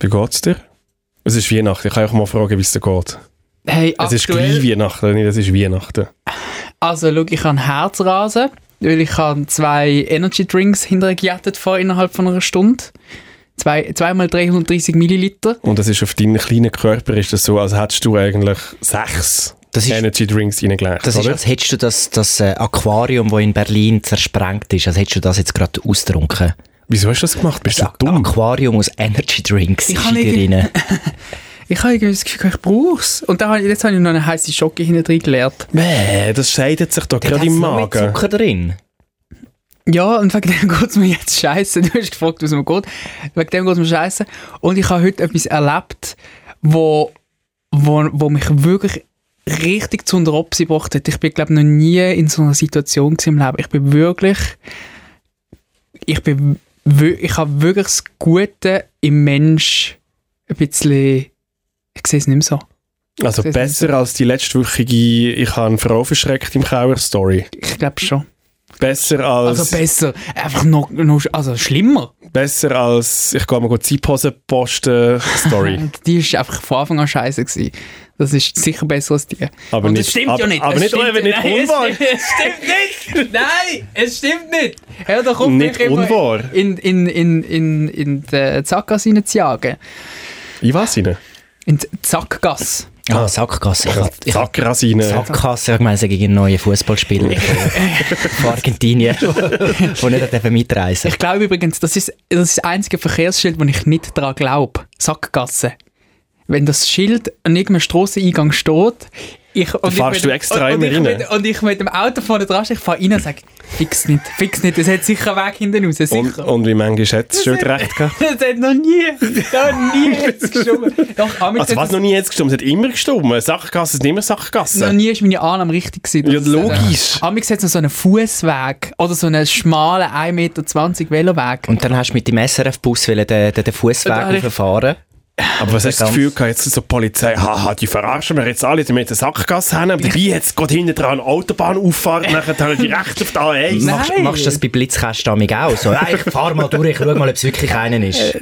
Wie geht's dir? Es ist Weihnachten. Ich kann auch mal fragen, wie es dir geht. Hey, Es ist gleich Weihnachten, nicht es ist Weihnachten. Also, schau, ich habe Herzrasen, weil ich habe zwei Energy Drinks hintergejattet vor innerhalb von einer Stunde. Zwei, zweimal 330 Milliliter. Und das ist auf deinen kleinen Körper ist das so, als hättest du eigentlich sechs Das ist- Energy Drinks reingelegt, Das ist, oder? als hättest du das, das äh, Aquarium, das in Berlin zersprengt ist, als hättest du das jetzt gerade ausgetrunken. Wieso hast du das gemacht? Bist du Das dumm? Aquarium aus Energy Drinks Ich ist nicht- rein. Ich habe irgendwie das Gefühl, ich brauche es. Und dann, habe ich- jetzt habe ich noch eine heiße Schocke hinten drin geleert. Nee, das scheidet sich doch gerade im noch mit Magen. Zucker drin. Ja, und wegen dem geht es mir jetzt scheiße. Du hast gefragt, was mir geht. Wegen dem geht es mir scheiße. Und ich habe heute etwas erlebt, wo, wo, wo mich wirklich richtig zu unter Opsi gebracht hat. Ich bin, glaube noch nie in so einer Situation im Leben. Ich bin wirklich... Ich bin... Ich habe wirklich das Gute im Mensch ein bisschen... Ich sehe es nicht mehr so. Also besser als die letztwöchige «Ich habe eine Frau verschreckt im Kauer»-Story. Ich glaube schon. Besser als... Also besser. Einfach noch, noch... Also schlimmer. besser als «Ich gehe mal gut Zeitpause posten» Story. Die ist einfach von Anfang an scheiße gewesen. Das ist sicher besser als die. Aber Und nicht, es stimmt aber, ja nicht. Aber es nicht, stimmt, nicht nein, unwahr. Es stimmt, nicht. Nein, es stimmt nicht. Hör doch auf, Nicht unwahr. In, in, in, in, in die Sackgasse reinzujagen. In was rein? In die Sackgasse. Ah, Sackgasse. Ich, Sackrasine. Sackgasse, ich meine, gegen einen neuen Fußballspieler von Argentinien, der nicht mitreisen Ich glaube übrigens, das ist, das ist das einzige Verkehrsschild, wo ich nicht daran glaube. Sackgasse. Wenn das Schild an irgendeinem Strasseneingang steht, ich, und ich fahrst mit du dem- extra und, und, immer ich rein? mit, und ich mit dem Auto vorne dran ich fahre rein und sage, fix nicht, fix nicht, es hat sicher einen Weg hinten raus, sicher. Und, und wie manchmal hat es schon recht gehabt? Das hat noch nie, noch nie jetzt. Doch, Also was es- noch nie jetzt gestimmt? Es hat immer gestimmt. Sackgasse ist immer noch Sackgasse. nie ist meine Annahme richtig gewesen. Ja, logisch. Amigs hat es noch so einen Fußweg oder so einen schmalen 1,20 Meter Veloweg. Und dann hast du mit dem SRF-Bus den, den, den Fußweg ich- hochfahren. Aber was hast du das Gefühl gehabt, jetzt so die Polizei, haha, die verarschen wir jetzt alle, die mit der Sackgasse haben, aber dabei jetzt geht hinten dran eine Autobahnauffahrt, nachher haben die direkt auf die A1. Nein. Machst, machst du das bei Blitzkästen amig auch so? Ja, ich fahr mal durch, ich schau mal, ob es wirklich einen ist.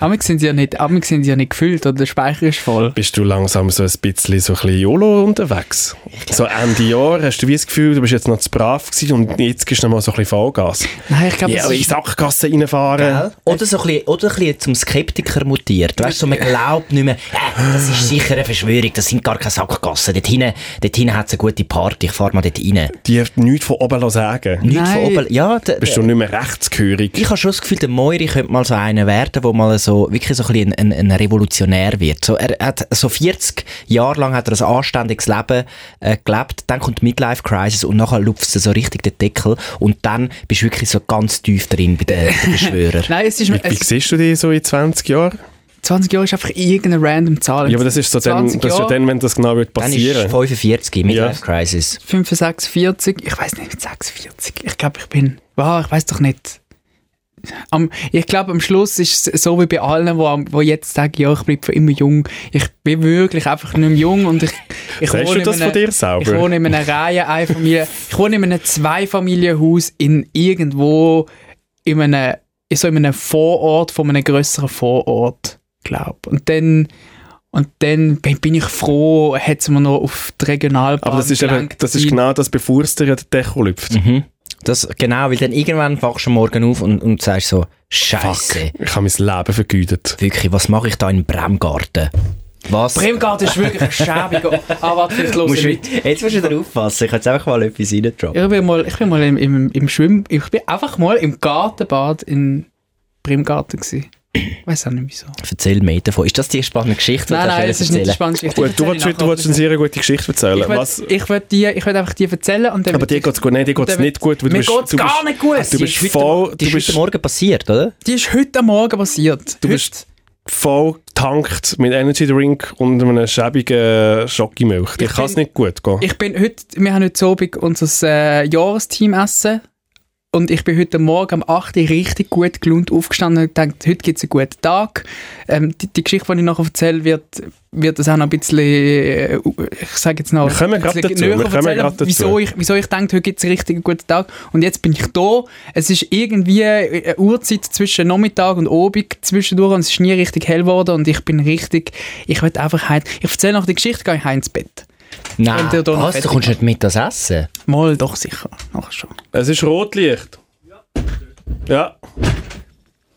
Amigs sind sie ja nicht, sind sie ja nicht gefüllt oder der Speicher ist voll. Bist du langsam so ein bisschen so ein bisschen YOLO unterwegs? So Ende Jahr hast du wie das Gefühl, du bist jetzt noch zu brav gewesen und jetzt gibst du noch mal so ein bisschen Vollgas. Nein, ich glaube, Ja, das aber in Sackgasse reinfahren. Oder so ein bisschen, oder ein bisschen zum Skeptiker mutiert. Weißt du, so man glaubt nicht mehr, äh, das ist sicher eine Verschwörung, das sind gar keine Sackgassen. Dort hinten, dort hinten hat es eine gute Party, ich fahr mal dort rein. Die haben nichts von oben sagen. Nicht Nein. von oben, ja, Bist du nicht mehr rechtsgehörig? Ich habe schon das Gefühl, der Moiri könnte mal so einer werden, der mal so, wirklich so ein, bisschen ein, ein, Revolutionär wird. So, er hat so 40 Jahre lang hat er ein anständiges Leben äh, gelebt, dann kommt die Midlife Crisis und nachher lupft er so richtig den Deckel und dann bist du wirklich so ganz tief drin bei den, den Beschwörern. Nein, es ist, Wie, wie es, siehst du dich so in 20 Jahren? 20 Jahre ist einfach irgendeine random Zahl. Ja, aber das ist so dann, 20 das ist ja dann, wenn das genau wird Dann ist passieren. 45, Midlife Ja. Crisis. 65, 40, ich weiß nicht, mit 46. Ich glaube, ich bin, wow, ich weiß doch nicht. Am, ich glaube, am Schluss ist es so wie bei allen, wo, wo jetzt sagen, ja, ich bleibe für immer jung. Ich bin wirklich einfach nicht mehr jung und ich, ich Sagst du wohne in das einem- von dir selber? Ich wohne in einer Reihe, Einfamilie, ich wohne in einem Zweifamilienhaus in irgendwo in einem, so in einem Vorort von einem grösseren Vorort, glaube Und dann und dann bin ich froh, hat es mir noch auf die Regionalbahn Aber das ist, eben, das ist genau das, bevor es dir den Deckel lüpft. Mhm. Das, genau, weil dann irgendwann wachst du morgen auf und, und sagst so, Scheiße, Ich habe mein Leben vergütet. wirklich, was mache ich da in Bremgarten? Was? Bremgarten ist wirklich ein schäbiger. Ah, warte, vielleicht los jetzt musst du wieder aufpassen, ich kann jetzt einfach mal etwas reindroppen. Ich bin mal, ich bin mal im, im, im Schwimm... Ich bin einfach mal im Gartenbad in Bremgarten gewesen. Ich weiß auch nicht wieso. Erzähl mehr davon. Ist das die spannende Geschichte? die Nein, du nein, das ist nicht die spannende Geschichte. Gut, du wolltest, du wolltest eine sehr gute Geschichte erzählen. Ich Was, will, ich will, die, ich will einfach die erzählen und dann... aber dir geht es gut. Nein, dir geht es nicht gut. weil du Mir geht's du gar bist- nicht gut. Du Die bist ist heute- voll... Die Du ist heute bist Morgen passiert, oder? Die ist heute Morgen passiert. Du bist voll getankt mit Energy Drink und einem schäbigen Schokimilch. Ich kann es nicht gut gehen. Ich bin heute... Wir haben heute Abend unser äh, Jahresteam essen und ich bin heute Morgen um 8 Uhr richtig gut gelohnt aufgestanden und gedacht, heute gibt es einen guten Tag. Ähm, die, die Geschichte, die ich nachher erzähle, wird, wird das auch noch ein bisschen, äh, ich sage jetzt noch, Wir kommen gerade dazu, wir kommen dazu. wieso ich, wieso ich denke, heute gibt es einen richtig guten Tag. Und jetzt bin ich da. Es ist irgendwie eine Uhrzeit zwischen Nachmittag und Abend zwischendurch und es ist nie richtig hell geworden und ich bin richtig, ich will einfach heim. Ich erzähle noch die Geschichte, gehe ich heim ins Bett. Nein, was, du kommst nicht mit das Essen? Mal doch sicher, nachher schon. Es ist Rotlicht. Ja.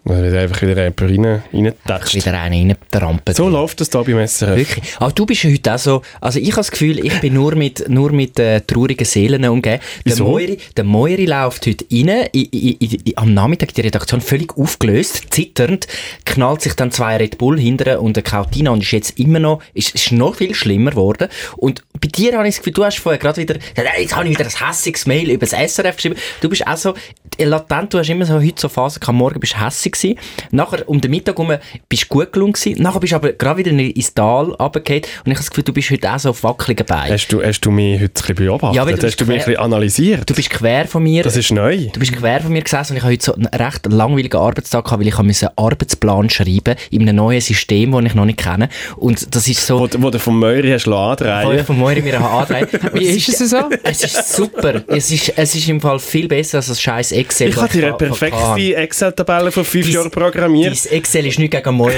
Dann wird einfach wieder jemand rein, reingetatscht. Wieder einen reintrampen. So läuft das da beim SRF. Wirklich. Aber du bist ja heute auch so, also ich habe das Gefühl, ich bin nur mit, nur mit äh, traurigen Seelen umgeben. Der? Moiri, der Moiri läuft heute rein, i, i, i, am Nachmittag die Redaktion völlig aufgelöst, zitternd, knallt sich dann zwei Red Bull hinterher und eine Kautina und ist jetzt immer noch, ist, ist noch viel schlimmer geworden. Und bei dir habe ich das Gefühl, du hast vorher gerade wieder, jetzt habe ich wieder ein hässiges Mail über das SRF geschrieben. Du bist auch so, latent, du hast immer so heute so Phasen morgen bist du hässig gewesen. Nachher um den Mittag herum bist du gut gelungen gewesen. Nachher bist du aber gerade wieder ins Tal runtergefallen. Und ich habe das Gefühl, du bist heute auch so auf wackeligen Beinen. Hast du, hast du mich heute ein bisschen beobachtet? Ja, du hast du mich ein bisschen analysiert? Du bist quer von mir. das ist neu. Du bist quer von mir gesessen und ich habe heute so einen recht langweiligen Arbeitstag gehabt, weil ich habe einen Arbeitsplan schreiben in einem neuen System, das ich noch nicht kenne. Und das ist so... Wo, du- wo du vom Möri hast Wo ich andrehen von morgen mir andrehen Wie ist es so? Es ist super. Es ist, es ist im Fall viel besser als das scheiß Excel. Ich dir eine perfekte Excel-Tabelle von fünf Jahren programmiert. Dein Excel ist nicht gegen Moira,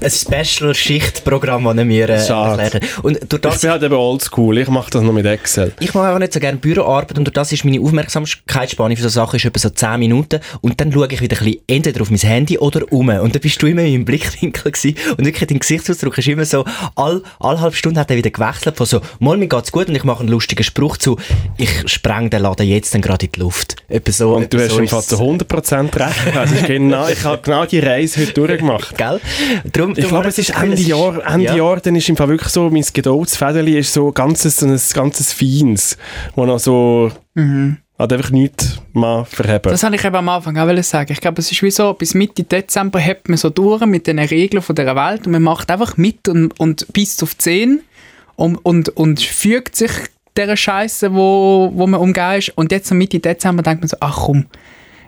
es ist ein Special-Schichtprogramm, das mir äh, Schade. hat. Und durch Ich das, bin halt eben oldschool, ich mache das noch mit Excel. ich mache auch nicht so gerne Büroarbeit und durch das ist meine Aufmerksamkeitsspanne für so Sachen ist etwa so 10 Minuten und dann schaue ich wieder ein bisschen entweder auf mein Handy oder um und dann bist du immer in meinem Blickwinkel gewesen und wirklich dein Gesichtsausdruck ist immer so, all, alle halbe Stunde hat er wieder gewechselt von so, mal mir geht's gut und ich mache einen lustigen Spruch zu, ich spreng den Laden jetzt dann gerade in die Luft. Etwa so, Und du hast so im Fall zu 100% recht. Also ist genau, ich habe genau die Reise heute durchgemacht. Gell? Darum, Ich glaube, es ist Ende Jahr, Ende ja. Jahr, dann ist im Fall wirklich so, mein Geduldsfädeli ist so ganzes, so ein ganzes Feins, wo noch so, hat einfach nichts mal verheben. Das wollte ich eben am Anfang auch sagen. Ich glaube, es ist wie so, bis Mitte Dezember hebt man so durch mit den Regeln von dieser Welt und man macht einfach mit und, und bis auf 10 und, und, und fügt sich dieser Scheiße, wo, wo man umgeht. Und jetzt so Mitte Dezember denkt man so, ach komm,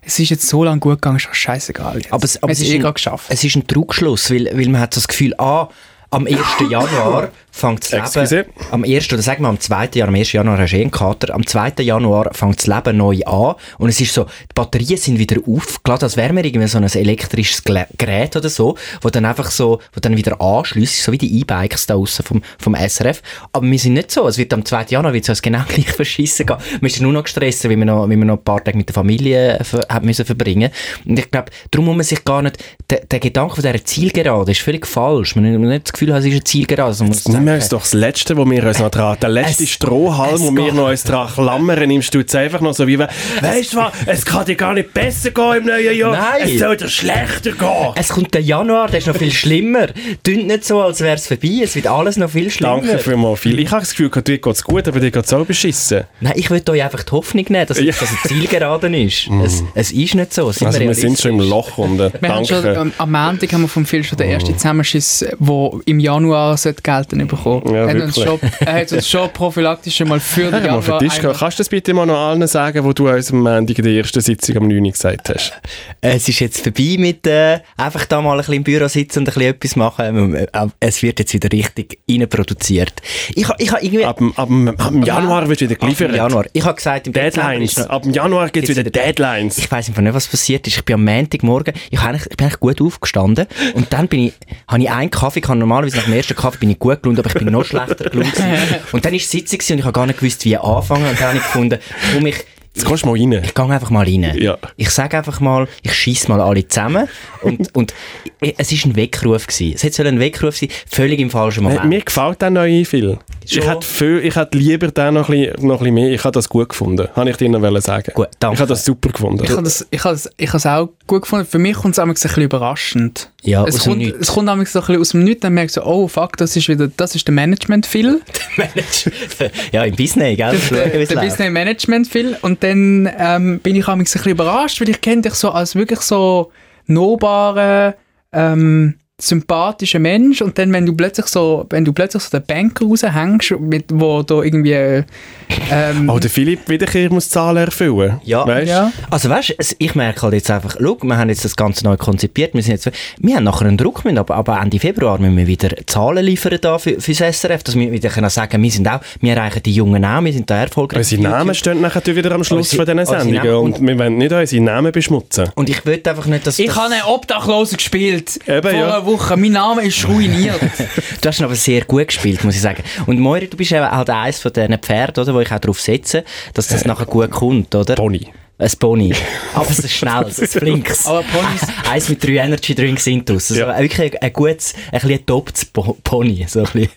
es ist jetzt so lange gut gegangen, ist doch scheißegal jetzt. Aber es, aber es, haben ist eh ein, gerade geschafft. es ist ein Trugschluss, weil, weil man hat das Gefühl, ah, am 1. Januar fängt das Excuse. Leben, am 1. oder sagen wir am 2. Januar, am 1. Januar hast du eh einen Kater, am 2. Januar fängt das Leben neu an und es ist so, die Batterien sind wieder aufgeladen, als wäre man irgendwie so ein elektrisches Gerät oder so, wo dann einfach so, wo dann wieder anschließt, so wie die E-Bikes da aussen vom, vom SRF. Aber wir sind nicht so, es wird am 2. Januar wird es genau gleich verschissen gehen. Man ist nur noch gestresst, weil man noch, weil man noch ein paar Tage mit der Familie ver hat müssen verbringen. Und ich glaube, darum muss man sich gar nicht, der, der Gedanke von dieser Zielgerade ist völlig falsch. Man hat nicht das Gefühl, es ist eine Zielgerade. muss Nimm uns doch das Letzte, wo wir uns noch dran, der letzte Es- Strohhalm, wo wir noch uns dran klammern, nimmst du jetzt einfach noch so wie, weißt du was, es kann dir gar nicht besser gehen im neuen Jahr, Nein. es soll dir schlechter gehen. Es kommt der Januar, der ist noch viel schlimmer. Tönt nicht so, als wäre es vorbei. Es wird alles noch viel schlimmer. Danke vielmals viel. Ich habe das Gefühl, dir geht es gut, aber dir geht es auch beschissen. Nein, ich will euch einfach die Hoffnung nehmen, dass, Ja. dass es Zielgeraden ist. es, es ist nicht so. Sind Also wir sind realistisch? schon im Loch und äh, Wir haben schon, danke. ähm, am Montag haben wir vom Phil schon den ersten Zusammenschiss, der im Januar sollte gelten bekommen. Ja, er, hat uns schon, wirklich. er hat uns schon prophylaktisch mal für den mal für Januar... dich Kannst du das bitte mal noch allen sagen, wo du uns am Montag in der ersten Sitzung am 9. Uhr gesagt hast? Es ist jetzt vorbei mit äh, einfach da mal ein bisschen im Büro sitzen und ein bisschen etwas machen. Äh, Es wird jetzt wieder richtig reinproduziert. Ich habe ich ha irgendwie... Ab, dem- ab, ab Januar wird wieder Ab geliefert. Januar. Ich habe gesagt, im Deadlines. Ab dem Januar gibt es wieder Deadlines. Ich weiß einfach nicht, was passiert ist. Ich bin am Montagmorgen, ich, ich bin eigentlich gut aufgestanden und dann bin ich, habe ich einen Kaffee gehabt. Normalerweise nach dem ersten Kaffee bin ich gut gelaunt, aber ich bin noch schlechter gelaunt. Und dann war die Sitzung und ich habe gar nicht gewusst, wie anfangen. Und dann habe ich gefunden, komm, ich, Jetzt kommst du mal rein. ich gehe einfach mal rein. Ja. Ich sage einfach mal, ich schieße mal alle zusammen. Und, und es war ein Weckruf. Gewesen. Es hätte ein Weckruf sein, völlig im falschen Äh, Moment. Mir gefällt der neue viel. Ich Schon? hätte, viel, ich hätte lieber den noch ein, bisschen, noch ein bisschen mehr. Ich habe das gut gefunden. Habe ich dir noch wollen sagen. Gut, danke. Ich habe das super gefunden. Ich habe das, ich habe das, ich habe es auch gut gefunden. Für mich kommt es ein bisschen überraschend. Ja, es aus dem kommt, Nichts. es kommt so ein bisschen aus dem Nichts, dann merkst du so, oh fuck, das ist wieder, das ist der Management-Phil. ja, im Business, gell? Der es der läuft. Business Management Phil und dann ähm, bin ich ein bisschen überrascht, weil ich kenne dich so als wirklich so nahbaren, ähm, sympathischer Mensch und dann, wenn du plötzlich so, wenn du plötzlich so den Banker raushängst, mit, wo da irgendwie, ähm, Oh, der Philipp Wiederkehr muss Zahlen erfüllen. Ja. Weißt? ja, Also weißt, es- ich merke halt jetzt einfach, schau, wir haben jetzt das Ganze neu konzipiert, wir sind jetzt, wir haben nachher einen Druck, müssen, aber, aber Ende Februar müssen wir wieder Zahlen liefern da für, fürs SRF, dass wir wieder können sagen, wir sind auch, wir erreichen die Jungen auch, wir sind da erfolgreich. Unsere Namen stehen nachher wieder am Schluss Unsere- von diesen Sendungen Namen- und wir wollen nicht unsere Namen beschmutzen. Und ich will einfach nicht, dass ich das, habe einen Obdachlosen gespielt Eben, ja. Woche. Mein Name ist ruiniert. Du hast ihn aber sehr gut gespielt, muss ich sagen. Und Moiri, du bist eben halt eines von diesen Pferden, oder, wo ich auch darauf setze, dass das nachher gut kommt, oder? Pony. Ein Pony. Aber es ist schnell, ein flinkes. Aber Ponys, Eins mit drei Energy Drinks sind draus. Also Ja. wirklich ein, ein gutes, ein bisschen ein toptes Po- Pony. So ein bisschen.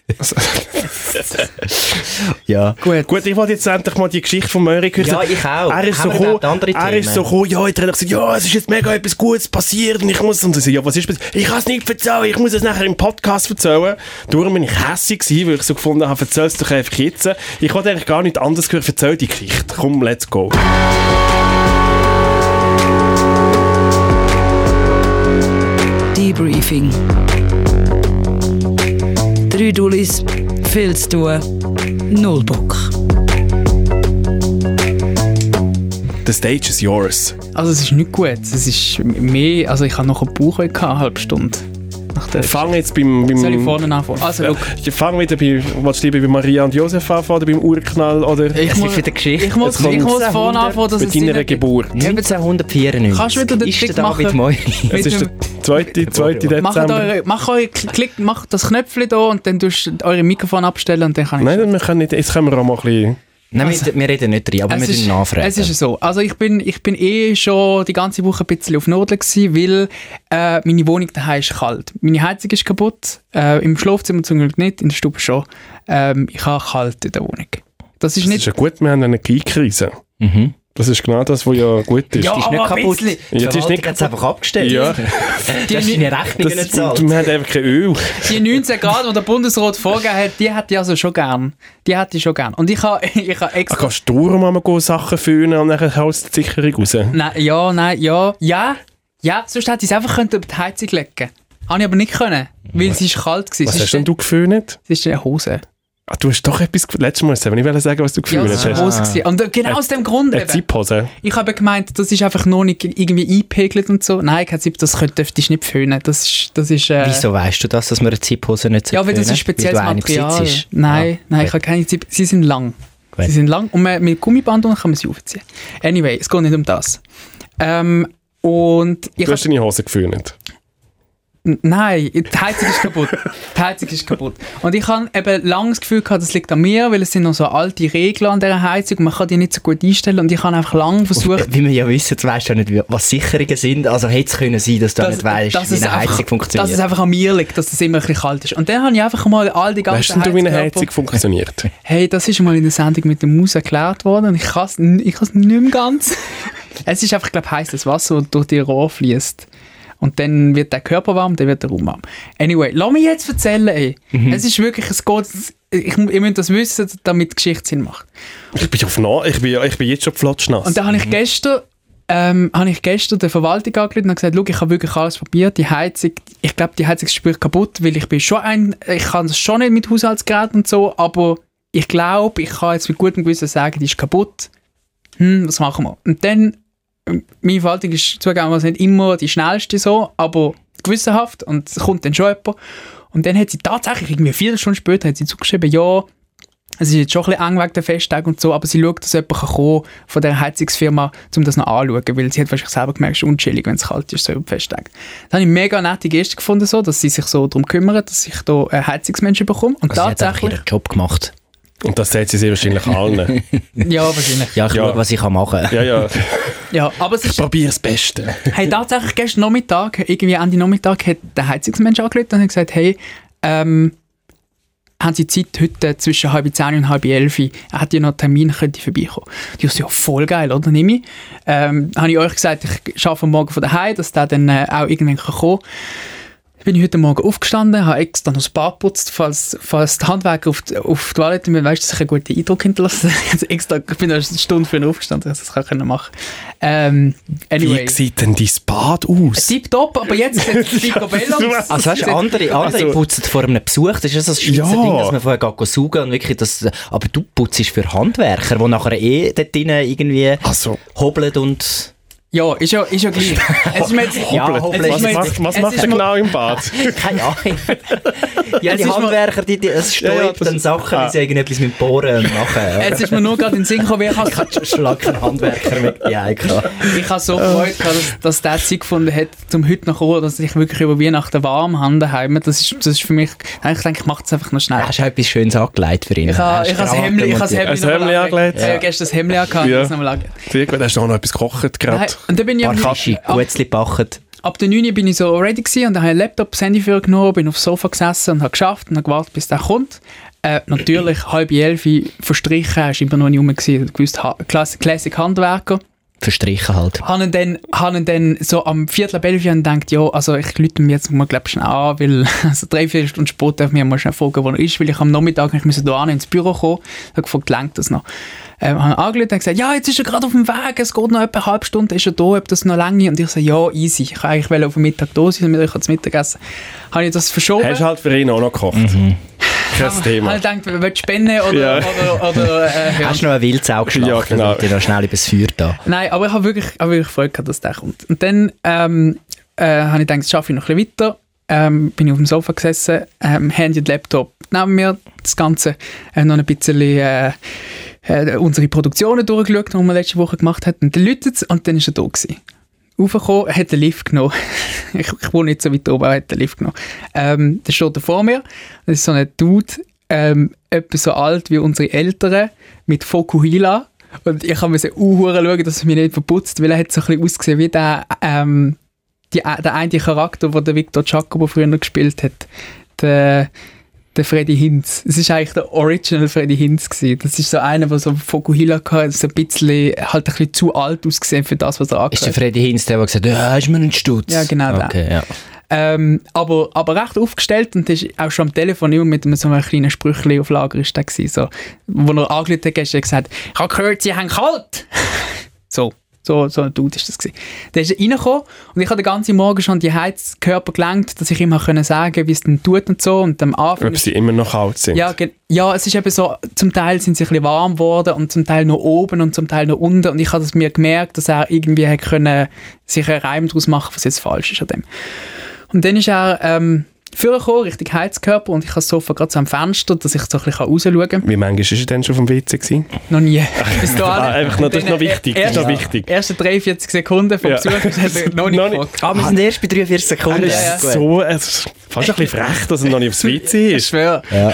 ja. gut. Gut, ich wollte jetzt endlich mal die Geschichte von Möri hören. Ja, ich auch. Er ist Haben so gekommen, er ist so gekommen, ja, jetzt hat er gesagt, ja, es ist jetzt mega etwas Gutes passiert und ich muss, und ich so, ja, was ist passiert? Ich kann es nicht erzählen, ich muss es nachher im Podcast erzählen. Darum bin ich hässlich gewesen, weil ich so gefunden habe, erzähl es doch einfach jetzt. Ich wollte eigentlich gar nicht anders hören, erzähl die Geschichte. Komm, let's go. Debriefing. Drei Dullis, viel zu tun, null Bock. The stage is yours. Also es ist nicht gut. Es ist mehr, also ich habe noch einen Bauch gehabt, eine halbe Stunde. Nach der Fang jetzt beim... beim Soll ich vorne anfangen? Also, Ja, look, ich fang wieder bei, willst du lieber bei Maria und Josef anfangen oder beim Urknall oder ich Es muss, wieder Geschichte. ich muss, ich muss vorne anfangen, dass mit es deiner. Geburt? 1994. Kannst du wieder den ist Trick der David machen? Moiri. Es ist der zweite, zweite Macht, Dezember. eure, mach, eure, klick, macht das Knöpfchen da und dann tust du eure Mikrofon abstellen und dann kann ich... Nein, wir können nicht, jetzt können wir auch mal ein bisschen... Nein, Also- wir, wir reden nicht drin, aber wir ist, nachfragen. es ist so. Also ich bin, ich bin eh schon die ganze Woche ein bisschen auf Norden gewesen, weil äh, meine Wohnung daheim ist kalt. Meine Heizung ist kaputt. Äh, Im Schlafzimmer zum Glück nicht, in der Stube schon. Ähm, ich habe kalt in der Wohnung. Das ist Das nicht... ist ja gut, wir haben eine Energiekrise. Mhm. Das ist genau das, was ja gut ist. Ja, Die ist nicht kaputt. Die Ja, die ist nicht Verwaltung hat es einfach abgestellt. Ja, Du hast deine Rechnungen nicht das, gezahlt. wir haben einfach kein Öl. Die 19 Grad, die der Bundesrat vorgegeben hat, die hätte ich also schon gern. Die hätte ich schon gern. Und ich habe ich habe Ah, extra... kannst du darum gehen, Sachen föhnen und dann haust du die Sicherung raus? Nein, ja, nein, ja, ja, ja, sonst hätte ich es einfach können über die Heizung legen Habe ich aber nicht können, weil es ist kalt war. Was es hast ist, denn du geföhnt? Es ist eine Hose. Ah, du hast doch etwas... Letztes Mal du aber nicht sagen, was du Ja, geföhnt es war hast. eine Hose. gewesen. Und äh, genau aus dem Grund Eine eben. Ich habe gemeint, das ist einfach noch nicht irgendwie eingepegelt und so. Nein, kein Zip, das könnt- dürftest du nicht föhnen. Das ist... Das ist äh, Wieso weißt du das, dass man eine Ziphose nicht Ja, weil das föhnen? ist spezielles Material. Nein, Ah, nein, gut. ich habe keine Zip. Sie sind lang. Gut. Sie sind lang und man, mit Gummiband unten kann man sie aufziehen. Anyway, es geht nicht um das. Ähm, und ich Du hast deine Hose geföhnt. Nein, die Heizung ist kaputt. Die Heizung ist kaputt. Und ich habe eben lange das Gefühl gehabt, das liegt an mir, weil es sind noch so alte Regeln an dieser Heizung und man kann die nicht so gut einstellen. Und ich habe einfach lange versucht, Wie wir ja wissen, du weißt ja nicht, was Sicherungen sind. Also hätte es können sein, dass du dass- nicht weißt, dass wie es eine einfach- Heizung funktioniert. dass es einfach an mir liegt, dass es immer ein bisschen kalt ist. Und dann habe ich einfach mal all die Weißt ganzen denn du, wie eine Heizung funktioniert? Hey, das ist mal in der Sendung mit der Maus erklärt worden und ich kann es ich kann's nicht mehr ganz. es ist einfach, glaube heißes Wasser, das durch die Rohre fließt. Und dann wird der Körper warm, dann wird der Raum warm. Anyway, lass mich jetzt erzählen, ey. Mhm. Es ist wirklich, es geht, ich, ihr müsst das wissen, damit Geschichte Sinn macht. Ich bin, auf Na ich bin, ich bin jetzt schon flotschnass. Und da habe ich gestern, ähm, habe ich gestern der Verwaltung angerufen und gesagt, schau, ich habe wirklich alles probiert, die Heizung, ich glaube, die Heizung ist kaputt, weil ich bin schon ein, ich kann das schon nicht mit Haushaltsgeräten und so, aber ich glaube, ich kann jetzt mit gutem Gewissen sagen, die ist kaputt. Hm, was machen wir? Und dann, meine Verwaltung ist zugegebenermaßen nicht immer die schnellste so, aber gewissenhaft und es kommt dann schon jemand. Und dann hat sie tatsächlich, irgendwie vier Stunden später, hat sie zugeschrieben, ja, es ist jetzt schon ein bisschen eng wegen der Festtag und so, aber sie schaut, dass jemand kann von der Heizungsfirma, um das noch anzuschauen, weil sie hat wahrscheinlich selber gemerkt, es ist unchillig, wenn es kalt ist, so am Festtag. Das habe ich mega nette Geste gefunden, so, dass sie sich so darum kümmern, dass ich da einen Heizungsmensch bekomme. Und also sie hat tatsächlich, ihren Job gemacht. Und das sagt sie sehr wahrscheinlich allen. ja, wahrscheinlich. Ja, ich Ja. schaue, was ich kann machen kann. ja, ja. Ja, aber es Ich ist, probiere das Beste. hey, tatsächlich gestern Nachmittag, irgendwie Ende Nachmittag, hat der Heizungsmensch angerufen und hat gesagt, hey, ähm, haben Sie Zeit heute zwischen halb zehn und halb elf? Er hat ja noch einen Termin, könnte ich vorbeikommen. Die so, ja, voll geil, oder? Nehme ich. Ähm, habe ich euch gesagt, ich arbeite morgen von daheim, dass der dann äh, auch irgendwann kann kommen bin ich heute Morgen aufgestanden, habe extra noch das Bad geputzt, falls, falls die Handwerker auf die, auf die Toilette mir weißt, dass ich einen guten Eindruck hinterlasse. Also extra, ich bin eine Stunde früher aufgestanden, dass ich das können machen ähm, Anyway. Wie sieht denn dein Bad aus? Tipptopp, aber jetzt sieht es picobello aus. Also weißt, du, andere, andere Also- putzen vor einem Besuch, das ist ja so ein Schweizer Ja. Ding, dass man vorher geht saugen und wirklich das, aber du putzt für Handwerker, die nachher eh dort drinnen irgendwie Also, hobeln und... Ja, ist ja, ist ja gleich. Es ist mir jetzt, Ja, hoppla, was, ist mir was, jetzt- was macht er genau im Bad? Keine Ahnung. ja, Es die Handwerker, die, die, es stäubt Ja, ja, das- dann Sachen, ah. wie sie irgendetwas mit Bohren machen. Jetzt ist mir nur gerade in den Sinn gekommen, wie ich habe Schlag keinen Handwerker mit die Heiko. ich habe so Freude gehabt, dass, dass der Zeit gefunden hat, zum heute noch kommen, dass ich wirklich über Weihnachten warm habe daheim. Das ist, das ist für mich, ich denke, ich mache es einfach noch schnell. Hast du etwas Schönes angelegt für ihn? Ich habe Hast ich habe das Hemd, ich habe das? Hemd angelegt? Ich habe gestern das Hemd angelegt. Sehr gut, hast du auch noch etwas gekocht gerade? Und dann bin ich am, Barkaschi, ab, Gutzli bachert. ab der 9 Uhr bin ich so ready gewesen und dann habe ich Laptop, das Handy für genommen, bin aufs Sofa gesessen und habe geschafft und habe gewartet, bis der kommt. Äh, natürlich, halb elf verstrichen, er war immer noch nicht rum, gewesen, gewusst, ha Classic Handwerker. Verstrichen halt. habe ihn dann, habe ihn dann so am Viertel ab elf und gedacht, ja, also ich lüte ihm jetzt mal, glaub schnell an, weil also drei, vier Stunden später darf ich mich mal schnell fragen, wo er ist, weil ich am Nachmittag ich müssen hier ins Büro kommen. Ich habe gefragt, lenkt das noch? Ähm, habe ihn angerufen und gesagt, ja, jetzt ist er gerade auf dem Weg, es geht noch etwa eine halbe Stunde, ist er da, ob das noch lange? Und ich so, ja, easy. Ich wollte eigentlich auf dem Mittag da sein und mit euch zu Mittag essen. Habe ich das verschoben. Hast du halt für ihn auch noch gekocht? Kein Thema. Ich gedacht, willst du spenden oder, Ja. oder, oder äh, ja. Hast du noch ein Wildsau geschlachtet Ja, genau. dir noch schnell übers Feuer da? Nein, aber ich habe wirklich, habe wirklich Freude gehabt, dass der kommt. Und dann ähm, äh, habe ich gedacht, das schaffe ich noch ein bisschen weiter. Ähm, bin ich auf dem Sofa gesessen, ähm, Handy und Laptop neben mir, das Ganze äh, noch ein bisschen äh, äh, unsere Produktionen durchgeschaut, die wir letzte Woche gemacht haben. Und dann läutet es und dann ist er da gewesen. Raufgekommen, hat den Lift genommen. ich, ich wohne nicht so weit oben, hat den Lift genommen. Ähm, der steht da vor mir. Das ist so ein Dude, ähm, etwa so alt wie unsere Eltern, mit Fokuhila. Und ich habe mir uhuere schauen, dass er mich nicht verputzt, weil er hat so ein bisschen ausgesehen wie der, ähm, die, der eine Charakter, den Victor Giacomo früher gespielt hat. Der, der Freddy Hinz. Es ist eigentlich der Original Freddy Hinz gewesen. Das ist so einer, der so Fokuhila hatte, so ein bisschen, halt ein bisschen zu alt ausgesehen für das, was er Ist der angehört. Freddy Hinz der, der gesagt hat, ja, ist mir ein Stutz? Ja, genau der. Okay, ja. Ähm, aber, aber recht aufgestellt und ist auch schon am Telefon immer mit einem so einem kleinen Sprüchli auf Lager ist der gewesen, so, wo er angerufen hat, hat er gesagt, ich habe gehört, sie haben kalt. so, so, so ein Dude ist das gewesen. Der ist reingekommen und ich habe den ganzen Morgen schon die Heizkörper gelenkt, dass ich ihm können sagen, wie es denn tut und so und am Anfang Ob sie immer noch kalt sind. ja, ja, es ist eben so, zum Teil sind sie ein bisschen warm geworden und zum Teil noch oben und zum Teil noch unten und ich habe mir gemerkt, dass er irgendwie hat können sich einen Reim daraus machen, was jetzt falsch ist an dem. Und dann ist er ähm, vorgekommen, Richtung Heizkörper und ich habe das Sofa gerade so am Fenster, dass ich so ein bisschen rausschauen kann. Wie manchmal ist er denn schon vom WC gewesen? Noch nie. Bis dahin. Ah, einfach noch, das ist noch wichtig. Das ist noch wichtig. Erste 43 Sekunden vom Ja. Besuch hat er noch nicht gefragt. Ah, wir sind erst bei 43 Sekunden. Er ja, ja. ist so, es ist fast ein bisschen frech, dass er noch nicht aufs WC Ich ist. schwöre. Ja.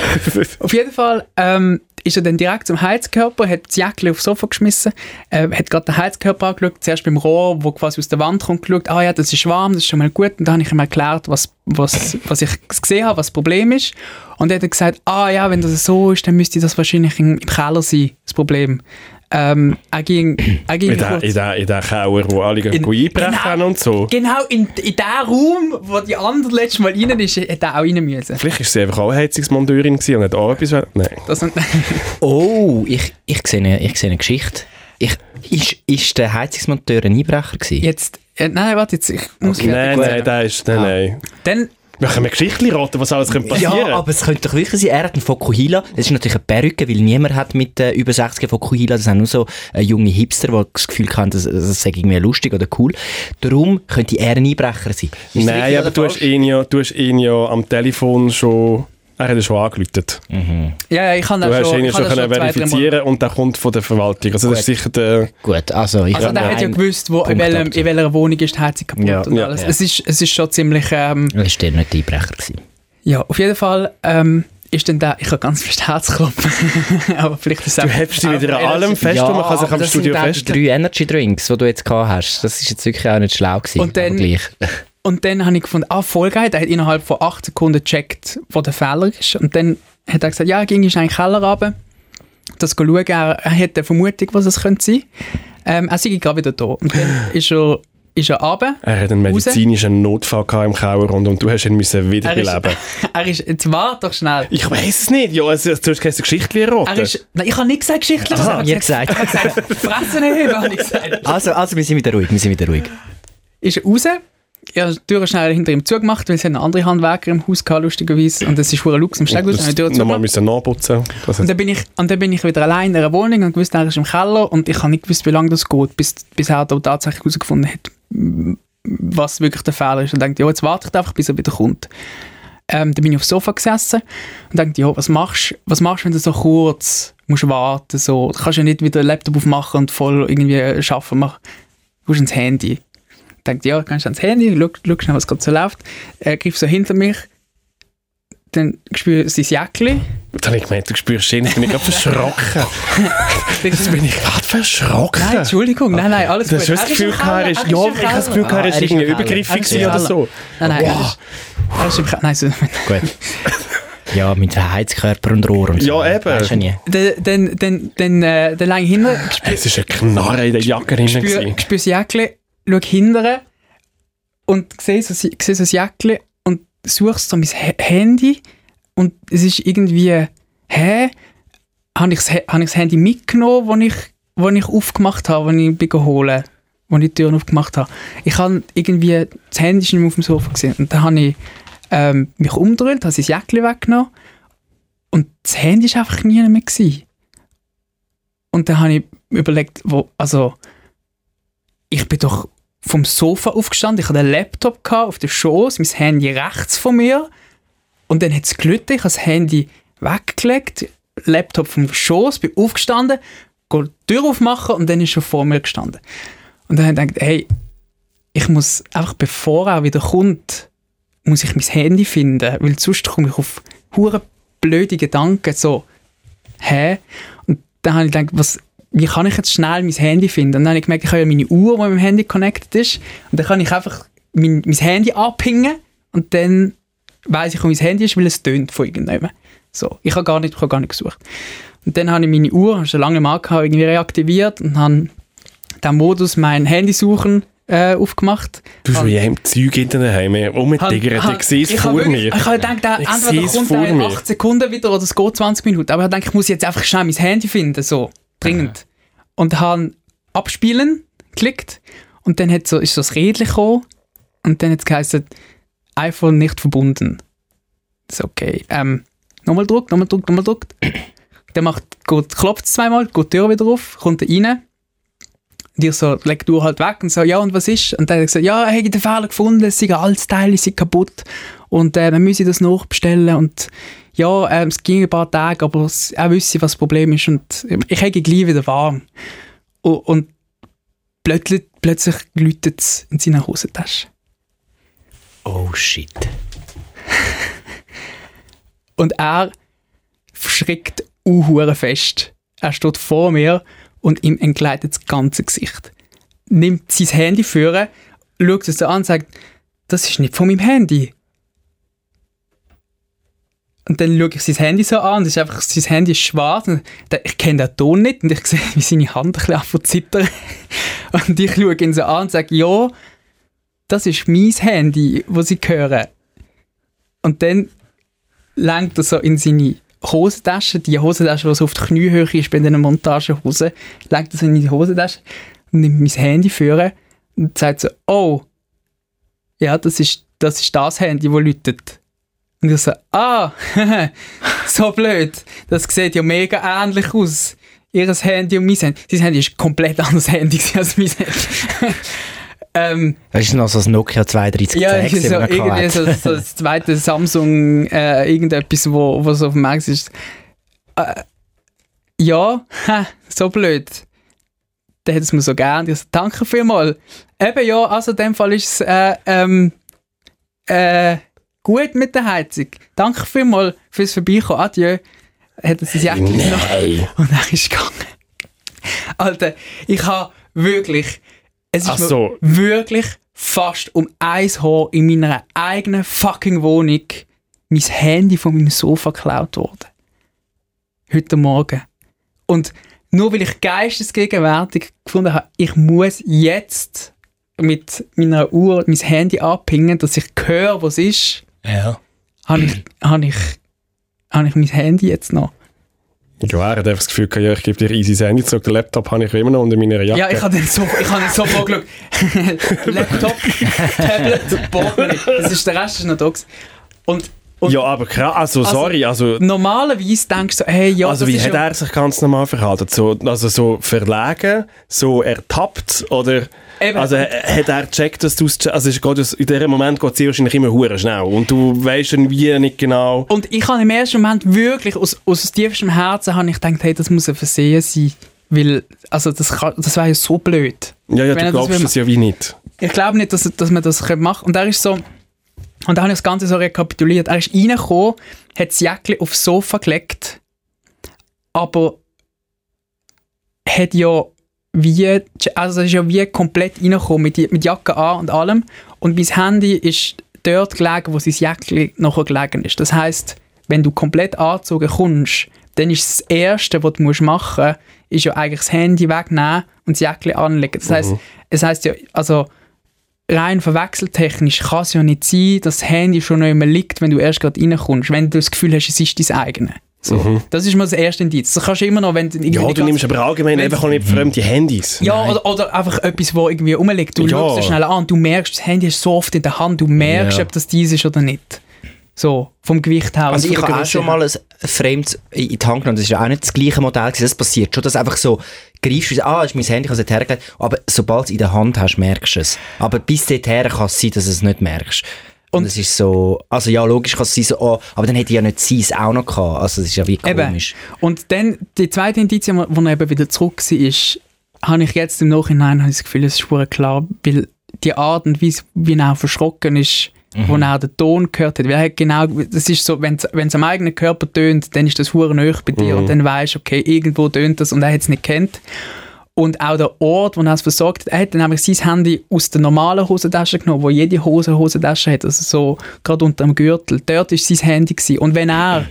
Auf jeden Fall ähm, ist er dann direkt zum Heizkörper, hat das Jäckchen aufs Sofa geschmissen, äh, hat gerade den Heizkörper angeschaut, zuerst beim Rohr, wo quasi aus der Wand kommt, geschaut, ah ja, das ist warm, das ist schon mal gut. Und dann habe ich ihm erklärt, was, was, was ich gesehen habe, was das Problem ist. Und er hat gesagt, ah ja, wenn das so ist, dann müsste das wahrscheinlich im, im Keller sein, das Problem. Ähm, er ging, er ging In den, kurz- in den, in den Keller, wo alle In- in, einbrechen genau. und so. Genau, in, in dem Raum, wo die andere letzte Mal rein ist, hat er auch rein müssen. Vielleicht war sie einfach auch Heizungsmonteurin und hat auch etwas... Nein. Das, Oh, ich, ich, sehe eine, ich sehe eine Geschichte. Ich, ist, ist der Heizungsmonteur ein Einbrecher gewesen? jetzt, äh, nein, warte, jetzt, ich muss Nein, fertig nein, werden. der ist... Nein, Ah. nein. Dann Wir können Geschichten raten, was alles könnte passieren Ja, aber es könnte doch wirklich sein, er hat einen Fokuhila. Das ist natürlich eine Perücke, weil niemand hat mit äh, über 60 einen Fokuhila. Das sind nur so äh, junge Hipster, die das Gefühl haben, das, das sei irgendwie lustig oder cool. Darum könnte er ein Einbrecher sein. Ist Nein, aber du hast, ihn ja, du hast ihn ja am Telefon schon... Er hat ihn schon angerufen. Ja, ja, ich kann Du das hast schon, ihn ich ja kann schon das können schon zwei, dreimal- verifizieren und der kommt von der Verwaltung. Also das ist sicher der... Gut, also ich Also habe der hat ja gewusst, wo, in, welchem, in welcher Wohnung ist die Heizung kaputt Ja. und Ja. alles. Ja. Es, ist, es ist schon ziemlich... Ähm, Das ist der nicht Einbrecher gewesen. ja, auf jeden Fall ähm, ist dann der... Ich habe ganz fest Herzklopfen. aber vielleicht ist es Du hebst dich wieder an allem fest und man kann sich am das Studio sind auch die feststellen. drei Energy Drinks, die du jetzt gehabt hast. Das ist jetzt wirklich auch nicht schlau gewesen. Und dann-. Und dann habe ich gefunden, ah, voll geil, der hat innerhalb von 8 Sekunden gecheckt, wo der Fehler ist. Und dann hat er gesagt, ja, ging ich in den Keller runter, das schauen, er, er hat eine Vermutung, was es könnte sein. Ähm, er sei gerade wieder da. Und dann ist er ist er runter. Er hat einen medizinischen Notfall gehabt im Kauerrund und du hast ihn müssen Er ist, wiederbeleben. er ist, jetzt warte doch schnell. Ich weiß es nicht. Ja, also, du hast gesagt, Geschichte Er erraten. ist, nein, ich habe nicht gesagt Geschichte. Aha, ihr gesagt. Fressen heben, habe ich gesagt. Also, also, wir sind wieder ruhig, wir sind wieder ruhig. Ist er raus. Ich habe die Tür schnell hinter ihm zugemacht, weil es einen anderen Handwerker im Haus gehabt, lustigerweise. Und es ist vor Lux im Steg raus. das nochmal müssen nachputzen. Und hat, dann, bin ich, und dann bin ich wieder allein in einer Wohnung und gewusst, er ist im Keller und ich habe nicht gewusst, wie lange das geht, bis, bis er da tatsächlich herausgefunden hat, was wirklich der Fehler ist. Und dachte, ja, jetzt warte ich einfach, bis er wieder kommt. Ähm, dann bin ich aufs Sofa gesessen und dachte, ja, was machst du, was machst, wenn du so kurz musst warten so, du kannst ja nicht wieder den Laptop aufmachen und voll irgendwie arbeiten, mach, du musst ins Handy. Ich dachte, ja, kannst du ans Handy, schau, schau schnell, was gerade so läuft. Er griff so hinter mich, dann spüre ich sein Jäckchen. dann habe ich gemeint, du spürst ihn. Jetzt bin ich gerade verschrocken. Jetzt bin ich gerade verschrocken. Nein, Entschuldigung, nein, nein, alles Du hast gut. das Er ist im Gefühl gehabt, er ist, ja, er ich ist habe das Gefühl er Ah, ist er ist irgendwie übergriffig Er ist oder so. Nein, nein, er Wow. ist, er ist im Keller. Nein, so, Gut. Ja, mit Heizkörper und Rohr und so. Ja, eben. Weisst du nie. dann, dann, dann, dann, äh, dann lang hinten, Es ist eine Knarre in der Jacke drin. spür, gewesen. spür das Jäckchen, schau hinten und sehe so, sehe so das Jäckchen und suchst so mein Handy und es ist irgendwie, hä? Habe ich, das Ha- habe ich das Handy mitgenommen, das ich, wo ich aufgemacht habe, als ich geholt, als ich die Tür aufgemacht habe. Ich habe irgendwie, das Handy ist nicht mehr auf dem Sofa gesehen und dann habe ich ähm, mich umgedreht, habe das Jäckchen weggenommen und das Handy war einfach nie mehr. Gewesen. Und dann habe ich überlegt, wo, also ich bin doch vom Sofa aufgestanden, ich hatte den Laptop auf dem Schoß, mein Handy rechts von mir und dann hat es gelitten, ich habe das Handy weggelegt, Laptop vom Schoß, bin aufgestanden, gehe die Tür aufmachen und dann ist er vor mir gestanden. Und dann habe ich gedacht, hey, ich muss einfach, bevor er wieder kommt, muss ich mein Handy finden, weil sonst komme ich auf hure blöde Gedanken, so, hä? Und dann habe ich gedacht, was, wie kann ich jetzt schnell mein Handy finden? Und dann habe ich gemerkt, ich habe ja meine Uhr, die mit dem Handy connected ist. Und dann kann ich einfach mein, mein Handy abhängen und dann weiß ich, wo mein Handy ist, weil es tönt von irgendjemandem. So, ich habe gar nicht, ich habe gar nicht gesucht. Und dann habe ich meine Uhr, habe schon lange mal gehabt, irgendwie reaktiviert und habe den Modus mein Handy suchen äh, aufgemacht. Du bist wie im Zeug hinter daheim rumgetigert. Ich sehe es vor habe mir. Ich habe gedacht, der- Ich entweder kommt er in mir. 8 Sekunden wieder oder es geht 20 Minuten. Aber ich denke, ich muss jetzt einfach schnell mein Handy finden, so, dringend. Und habe abspielen geklickt und dann hat so, ist so das Rädchen gekommen und dann hat es geheißen, iPhone nicht verbunden. Ist okay. Ähm, nochmal drückt, nochmal drückt, nochmal drückt. Dann macht, geht, klopft es zweimal, geht die Tür wieder auf, kommt rein. Und ich so, leg Uhr halt weg und so, ja, und was ist? Und dann hat er gesagt, ja, er hat den Fehler gefunden, es sind alles Teile, es sind kaputt. Und äh, wir müssen das nachbestellen. Und ja, ähm, es ging ein paar Tage, aber es, er wüsste, was das Problem ist. Und ich hätte gleich wieder warm. Und, und plötzlich, plötzlich läutet es in seiner Hosentasche. Oh shit. Und er verschreckt uhuere fest. Er steht vor mir und ihm entgleitet das ganze Gesicht. Nimmt sein Handy führen, schaut es so an und sagt, das ist nicht von meinem Handy. Und dann schaue ich sein Handy so an und ist einfach, sein Handy ist schwarz. Und ich kenne den Ton nicht und ich sehe, wie seine Hand ein bisschen anfängt zittern. Und ich schaue ihn so an und sage, ja, das ist mein Handy, wo sie hören. Und dann lenkt er so in seine Hosentasche, die Hosentasche, die auf der Kniehöhe ist bei diesen Montagehosen, lenkt er so in die Hosentasche und nimmt mein Handy führen und sagt so, oh, ja, das ist das, ist das Handy, das läutet. Und ich so, ah, so blöd, das sieht ja mega ähnlich aus. Ihres Handy und mein Handy. Sein Handy ist komplett anderes Handy als mein Handy. ähm, Das ist noch so ein Nokia 3210 ja, so, das irgendwie so, so das zweite Samsung, äh, irgendetwas, wo, so auf dem Markt ist. Äh, ja, ha, so blöd. Der hätte es mir so gern. Ich so, danke vielmals. Eben ja, also in dem Fall ist es äh, ähm, äh, gut mit der Heizung. Danke vielmals fürs Vorbeikommen. Adieu. Hat er sein Jäckchen genommen. Nein. Und er ist gegangen. Alter, ich habe wirklich, es ist so. wirklich fast um ein Haar in meiner eigenen fucking Wohnung mein Handy von meinem Sofa geklaut worden. Heute Morgen. Und nur weil ich geistesgegenwärtig gefunden habe, ich muss jetzt mit meiner Uhr mein Handy anpingen, dass ich höre, was ist, Ja. habe ich, habe ich, habe ich mein Handy jetzt noch. Ja, er hat einfach das Gefühl, gehabt, ja, ich gebe dir easy Handy zurück, den Laptop habe ich immer noch unter meiner Jacke. Ja, ich habe so, ich habe so vorgeschaut. Laptop, Tablet, Portemonnaie. Das ist, der Rest ist noch da. Und, und ja, aber krass, also, Also, sorry, also... normalerweise denkst du hey, ja, Also wie hat ja, er sich ganz normal verhalten? So, also so verlegen, so ertappt oder... Eben. Also h- hat er gecheckt, dass du es... Also in diesem Moment geht es wahrscheinlich immer hure schnell und du weißt irgendwie nicht genau... Und ich habe im ersten Moment wirklich aus, aus tiefstem Herzen habe ich gedacht, hey, das muss ein Versehen sein. Weil, also das, kann- das wäre ja so blöd. Ja, ja, Wenn du das glaubst will das ja wie nicht. Ich glaube nicht, dass, dass man das machen könnte. Und er ist so, und da habe ich das Ganze so rekapituliert. Er ist reingekommen, hat das Jäckchen aufs Sofa gelegt, aber hat ja wie, also er ist ja wie komplett reingekommen mit, mit Jacke an und allem. Und mein Handy ist dort gelegen, wo sein Jäckchen nachher gelegen ist. Das heißt, wenn du komplett angezogen kommst, dann ist das Erste, was du machen musst, ist ja eigentlich das Handy wegnehmen und das Jäckchen anlegen. Das heißt, es heißt ja, also rein verwechseltechnisch kann es ja nicht sein, dass das Handy schon noch immer liegt, wenn du erst gerade reinkommst, wenn du das Gefühl hast, es ist dein eigenes. So. Das ist mal das erste Indiz. Das kannst du immer noch, wenn du irgendwie Ja, du nimmst aber allgemein einfach auch nicht fremde Handys. ja, oder, oder einfach etwas, wo irgendwie rumliegt. Du Ja. schaust es schnell an und du merkst, das Handy ist so oft in der Hand, du merkst, Ja. ob das dies ist oder nicht. So, vom Gewicht her. Also ich habe auch schon mal ein Fremd in die Hand genommen. Das ist ja auch nicht das gleiche Modell gewesen. Das passiert schon, dass einfach so greifst du, ah, ist mein Handy, ich habe es hergelegt. Aber sobald du es in der Hand hast, merkst du es. Aber bis dorthin kann es sein, dass du es nicht merkst. Und, es ist so, also ja, logisch kann es sein, so, oh, aber dann hätte ich ja nicht sie es auch noch gehabt. Also es ist ja wie Eben. komisch. Und dann, die zweite Indiz, wo wo er eben wieder zurück war, ist, habe ich jetzt im Nachhinein habe ich das Gefühl, es ist klar, weil die Art und Weise, wie er verschrocken ist, wo er den Ton gehört hat, weil er genau, das ist so, wenn es am eigenen Körper tönt, dann ist das hure nöch bei dir und dann weisst du, okay, irgendwo tönt das und er hat es nicht kennt. Und auch der Ort, wo er es versorgt hat, er hat dann nämlich sein Handy aus der normalen Hosentasche genommen, wo jede Hose Hosentasche hat, also so gerade unter dem Gürtel. Dort war sein Handy. Gewesen. Und wenn er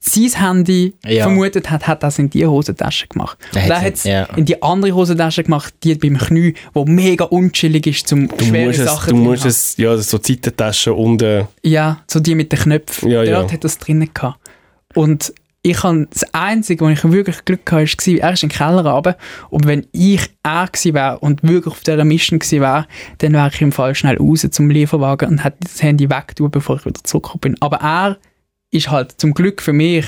sein Handy Ja. vermutet hat, hat er es in die Hosentasche gemacht. Und er hat es in- ja. in die andere Hosentasche gemacht, die beim Knie, wo mega unchillig ist, zum Du schwere musst, es, Sachen du drin musst haben. es, ja, so Zeitentaschen unten... Ja, so die mit den Knöpfen. Ja, Dort ja. hat er es drinnen gehabt. Und ich habe das Einzige, wo ich wirklich Glück hatte, war, er ist in den Keller runter. Und wenn ich er gewesen wäre und wirklich auf dieser Mission gewesen wäre, dann wäre ich im Fall schnell raus zum Lieferwagen und hätte das Handy weggetan, bevor ich wieder zurückgekommen bin. Aber er ist halt zum Glück für mich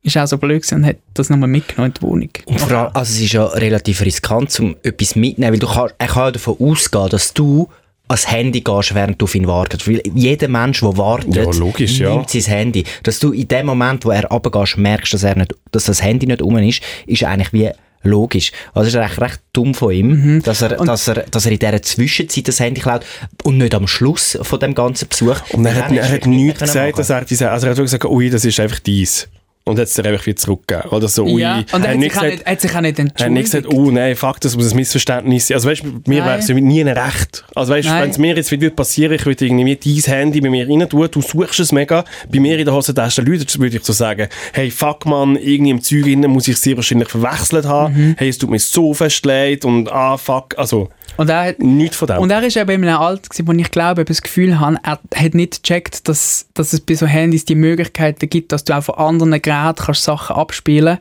ist auch so blöd und hat das nochmal mitgenommen in die Wohnung. Und vor allem, also es ist ja relativ riskant, um etwas mitzunehmen, weil du kannst, er kann ja davon ausgehen, dass du ans Handy gehst, während du auf ihn wartest. Weil jeder Mensch, der wartet, Ja, logisch, ja. nimmt sein Handy. Dass du in dem Moment, wo er runtergehst, merkst, dass, er nicht, dass das Handy nicht um ist, ist eigentlich wie logisch. Also es ist eigentlich recht dumm von ihm, dass, er, dass, er, dass er in dieser Zwischenzeit das Handy klaut und nicht am Schluss von dem ganzen Besuch. Und er hat, er hat nichts gesagt, dass er diese... Also er hat gesagt, ui, das ist einfach dies. Und hat es dir einfach wieder zurückgegeben. Oder so, ui. ja, und er hat sich, auch nicht, hat sich auch nicht Er hat nicht gesagt, entschuldigt. oh nein, fuck, das muss ein Missverständnis sein. Also weißt du, mir wäre es nie ein Recht. Also weißt du, wenn es mir jetzt wieder passieren ich würde irgendwie dein Handy bei mir rein tun, du suchst es mega, bei mir in der Hosentasche Leute, würde ich so sagen, hey, fuck man, irgendwie im Zeug innen muss ich sie wahrscheinlich verwechselt haben, Mhm. hey, es tut mir so fest leid und ah, fuck, also Und er hat, nichts von dem. Und er ist eben in einem Alter, gewesen, wo ich glaube, eben das Gefühl habe, er hat nicht gecheckt, dass, dass es bei so Handys die Möglichkeiten gibt, dass du auch von anderen Geräten kannst Sachen abspielen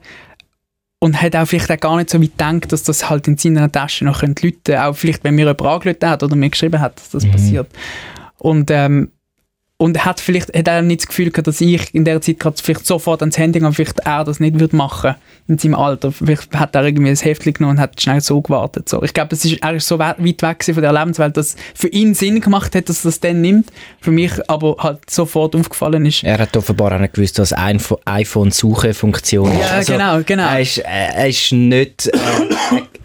und hat auch vielleicht auch gar nicht so weit gedacht, dass das halt in seiner Tasche noch könnte läuten. Auch vielleicht, wenn mir jemand angerufen hat oder mir geschrieben hat, dass das passiert. Und, ähm, und hat vielleicht hat er nicht das Gefühl gehabt, dass ich in der Zeit gerade vielleicht sofort ans Handy gehe und vielleicht er das nicht würde machen in seinem Alter. Vielleicht hat er irgendwie ein Heftchen genommen und hat schnell so gewartet. So. Ich glaube, das ist, er ist so weit weg von der Lebenswelt, dass für ihn Sinn gemacht hat, dass er das dann nimmt. Für mich aber halt sofort aufgefallen ist. Er hat offenbar auch nicht gewusst, was iPhone-Suche-Funktion ist. Ja, genau, genau. Er ist, er ist nicht,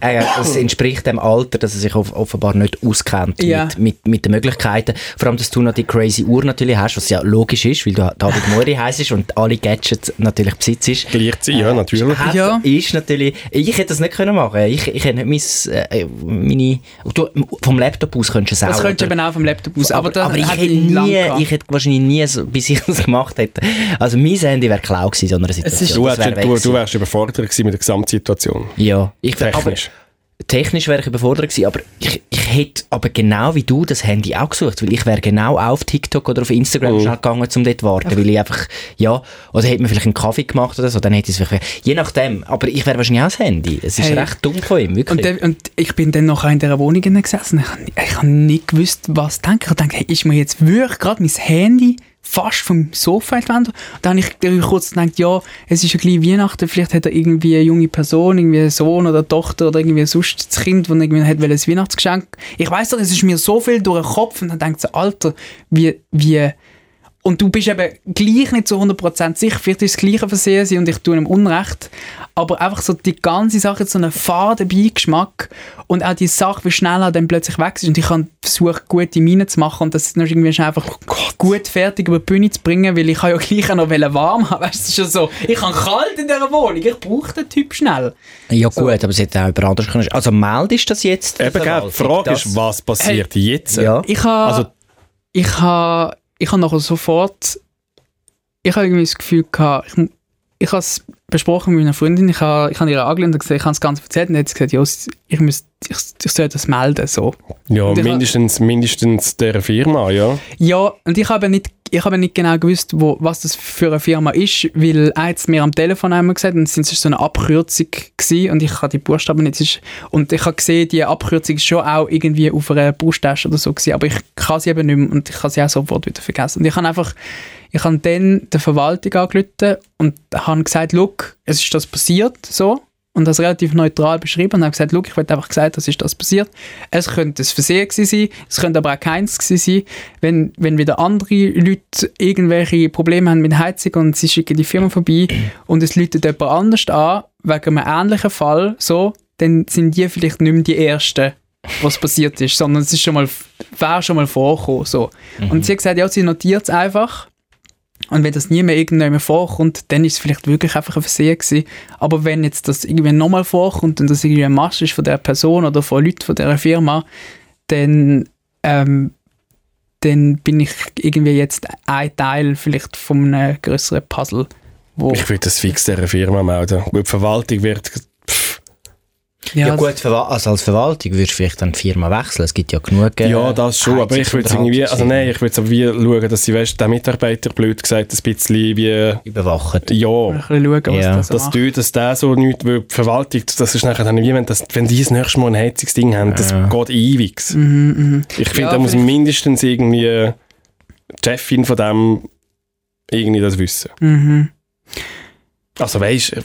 äh, äh, es entspricht dem Alter, dass er sich off offenbar nicht auskennt Ja. mit, mit, mit den Möglichkeiten. Vor allem, dass du noch die crazy Uhr natürlich hast, was ja logisch ist, weil du David Mori heisst und alle Gadgets natürlich besitzt. Gleich sein, ja, natürlich. Hat, Ja. Ist natürlich, ich hätte das nicht können machen. Ich, ich hätte nicht mein, äh, meine, du, vom Laptop aus könntest du es auch. Das könntest du eben auch vom Laptop aus. Aber, aber, aber ich, hätte nie, ich hätte wahrscheinlich nie, so, bis ich das gemacht hätte. Also mein Handy wäre klar gewesen in so einer Situation. ist- Du, wär du, du wärst überfordert gewesen mit der Gesamtsituation. Ja, ich, aber, Technisch. wäre ich überfordert gewesen, aber ich, ich hätte aber genau wie du das Handy auch gesucht, weil ich wäre genau auf TikTok oder auf Instagram Mhm. schnell gegangen, um dort zu warten, weil ich einfach, ja, oder hätte mir vielleicht einen Kaffee gemacht oder so, dann hätte ich es vielleicht, je nachdem, aber ich wäre wahrscheinlich auch das Handy. Es ist Hey. recht dumm von ihm, wirklich. Und, der, und ich bin dann noch in dieser Wohnung gesessen. Ich, ich habe nicht gewusst, was denken. Ich dachte, hey, ist mir jetzt wirklich gerade mein Handy fast vom Sofa entwendet? Dann habe ich kurz gedacht, ja, es ist ja gleich Weihnachten, vielleicht hat er irgendwie eine junge Person, irgendwie einen Sohn oder eine Tochter oder irgendwie sonst das Kind, das irgendwie hat ein Weihnachtsgeschenk. Ich weiß doch, es ist mir so viel durch den Kopf und dann denkt so, Alter, wie, wie, und du bist eben gleich nicht zu 100% sicher, vielleicht ist das gleiche Versehen sein und ich tue ihm Unrecht, aber einfach so die ganze Sache hat so einen faden Beigeschmack und auch die Sache, wie schnell er dann plötzlich weg ist und ich habe versucht, gute Miene zu machen und das noch irgendwie einfach gut fertig über die Bühne zu bringen, weil ich habe ja gleich auch noch warm haben, weißt du, es ist schon so, ich habe kalt in dieser Wohnung, ich brauche den Typ schnell. ja gut, aber es hätte auch über anders können. Also meldest du das jetzt? Eben, die Frage ist, was passiert jetzt? Ja. Ich habe Also- ich habe ich habe nachher sofort ich habe irgendwie das Gefühl gehabt, ich, ich habe es besprochen mit meiner Freundin, ich habe, ich habe ihr angelehnt und gesagt, ich habe das Ganze erzählt und hat gesagt, ja, ich, müsste, ich, ich soll das melden, so. Ja, Und ich mindestens, mindestens der Firma, ja. Ja, und ich habe nicht, ich habe nicht genau gewusst, wo, was das für eine Firma ist, weil es mir am Telefon einmal gesagt und es war so eine Abkürzung gewesen, und ich habe die Buchstaben nicht, ist, und ich habe gesehen, die Abkürzung ist schon auch irgendwie auf einer Brusttasche oder so gewesen, aber ich kann sie eben nicht mehr und ich habe sie auch sofort wieder vergessen. Und ich habe einfach, ich habe dann der Verwaltung angerufen und habe gesagt, look, es ist das passiert, so, und das relativ neutral beschrieben und habe gesagt, look, ich will einfach gesagt, das ist das passiert. Es könnte ein Versehen sein, es könnte aber auch keins sein. Wenn, wenn wieder andere Leute irgendwelche Probleme haben mit der Heizung und sie schicken die Firma vorbei und es läutet jemand anders an, wegen einem ähnlichen Fall, so, dann sind die vielleicht nicht mehr die Ersten, was passiert ist, sondern es ist schon mal, wäre schon mal vorgekommen, so. Und sie hat gesagt, ja, sie notiert es einfach und wenn das nie mehr irgendjemand vorkommt, dann ist es vielleicht wirklich einfach ein Versehen gewesen. Aber wenn jetzt das irgendwie nochmal vorkommt und das irgendwie ein Masch ist von der Person oder von Leuten von dieser Firma, dann, ähm, dann bin ich irgendwie jetzt ein Teil vielleicht von einem größeren Puzzle. Wo, Ich würde das fix dieser Firma melden. Gut, die Verwaltung wird... Pff, Ja, gut, also als Verwaltung würdest du vielleicht dann die Firma wechseln. Es gibt ja genug. äh, ja, das schon, aber ich würde es irgendwie... Also nein, ich würde es aber wie schauen, dass sie, weißt, der Mitarbeiter, blöd gesagt, ein bisschen wie... Überwacht. Ja, ein bisschen schauen, was Ja, das so dass du, dass der so nichts, weil die Verwaltung, das ist nachher dann wie, wenn, das, wenn die das nächste Mal ein Heizungsding haben, das geht ewig. Ich finde, Ja, da muss mindestens irgendwie die Chefin von dem irgendwie das wissen. Mhm. Also weißt du,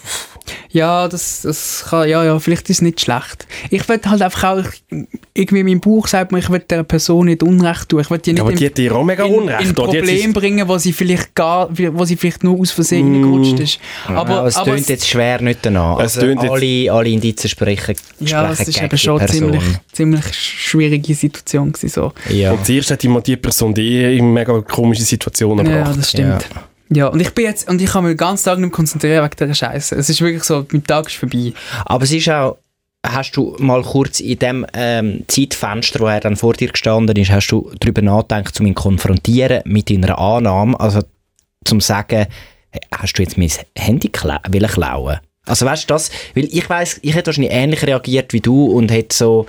Ja, das, das kann, ja, ja, vielleicht ist es nicht schlecht. Ich will halt einfach auch, irgendwie mein Bauch sagt mir, ich will der Person nicht Unrecht tun. Ich will die nicht aber in- die hat dir auch mega in, Unrecht. in hat Problem bringen, wo sie vielleicht gar, wo sie vielleicht nur aus Versehen Mm. reingerutscht ist. Aber, Aber, es aber tönt jetzt schwer nicht danach. Es Also tönt jetzt- alle, alle Indizien sprechen, ja, sprechen es ist gegen eben schon Person. ziemlich, ziemlich schwierige Situation gewesen, so. Ja. Und zuerst hat die, die Person die in mega komische Situationen Ja, gebracht. das stimmt. Ja. Und ich bin jetzt, und ich kann mich den ganzen Tag nicht mehr konzentrieren wegen dieser Scheiße. Es ist wirklich so, mein Tag ist vorbei. Aber es ist auch, hast du mal kurz in dem ähm, Zeitfenster, wo er dann vor dir gestanden ist, hast du darüber nachgedacht, um ihn konfrontieren mit deiner Annahme, also zum sagen, hast du jetzt mein Handy kla wollen klauen? Also weißt du das, weil ich weiß, ich hätte wahrscheinlich ähnlich reagiert wie du und hätte so,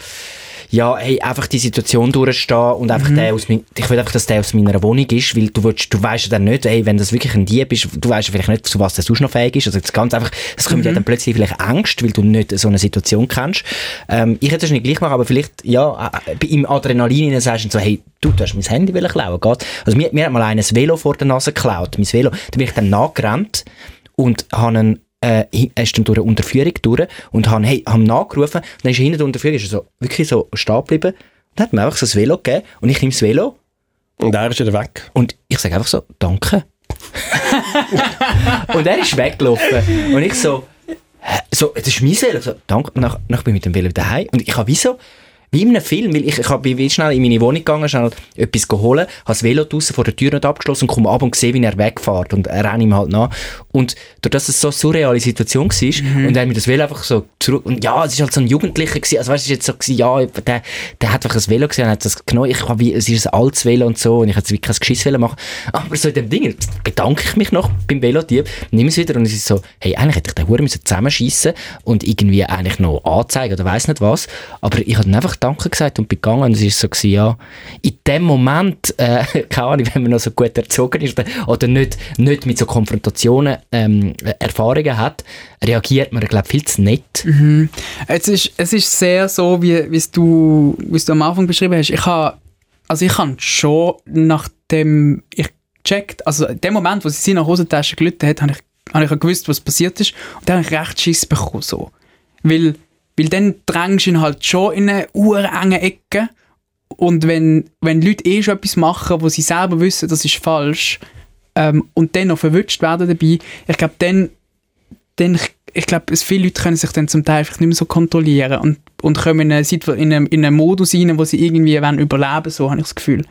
ja, hey, einfach die Situation durchstehen und einfach Mhm. der aus mein, ich will einfach, dass der aus meiner Wohnung ist, weil du willst, du weißt ja dann nicht, hey, wenn das wirklich ein Dieb ist, du weißt ja vielleicht nicht, zu was der sonst noch fähig ist, also das ganz einfach, es kommt ja Mhm. dann plötzlich vielleicht Angst, weil du nicht so eine Situation kennst. Ähm, ich hätte es nicht gleich machen, aber vielleicht, ja, äh, bei- im Adrenalin sagst du so, hey, du, du hast mein Handy klauen, geht? Also mir, mir hat mal einer ein Velo vor der Nase geklaut, mein Velo, da bin ich dann nachgerannt und habe einen äh, er ist dann durch eine Unterführung durch und haben, hey, haben nachgerufen. Und dann ist er hinter der Unterführung ist er so, wirklich so stehen geblieben. Und hat mir einfach so ein Velo gegeben und ich nehme das Velo. Und er ist wieder weg. und ich sage einfach so, danke. und er ist weggelaufen. Und ich so, so, das ist mein Velo, so, danke, und dann, dann bin ich mit dem Velo daheim und ich habe wie so, wie in einem Film, weil ich, ich hab- bin schnell in meine Wohnung gegangen, schnell etwas geholt, habe das Velo draussen vor der Tür nicht abgeschlossen und komme ab und sehe, wie er wegfährt und er renne ihm halt nach. Und durch das es so eine surreale Situation war und er hat mir das Velo einfach so zurück, und ja, es ist halt so ein Jugendlicher gewesen, also weißt du, es jetzt so gewesen, ja, der, der hat einfach ein Velo gesehen und hat das genommen, ich hab wie, es ist ein altes Velo und so und ich hätte wirklich kein Geschiss machen. Aber so in dem Ding bedanke ich mich noch beim Velotieb, nehme es wieder und es ist so, hey, eigentlich hätte ich den Huren müssen zusammenschiessen und irgendwie eigentlich noch anzeigen oder weiss nicht was, aber ich habe einfach Danke gesagt und bin gegangen und es ist so gewesen, ja, in dem Moment, äh, keine Ahnung, wenn man noch so gut erzogen ist oder- nicht, nicht mit so Konfrontationen ähm, Erfahrungen hat, reagiert man, glaube viel zu nett. Es ist, es ist sehr so, wie wie es du, wie es du am Anfang beschrieben hast. Ich habe also ich habe schon nachdem ich gecheckt, also in dem Moment, wo sie sie nach Hosentasche gelitten hat, habe ich, habe ich gewusst, was passiert ist und dann habe ich recht Schiss bekommen, so. Weil, weil dann drängst du ihn halt schon in eine urenge Ecke und wenn, wenn Leute eh schon etwas machen, wo sie selber wissen, das ist falsch ähm, und dann noch verwünscht werden dabei, ich glaube, dann dann, ich, ich glaube, viele Leute können sich dann zum Teil einfach nicht mehr so kontrollieren und, und kommen in einen, in, einen, in einen Modus rein, wo sie irgendwie wollen überleben so habe ich das Gefühl.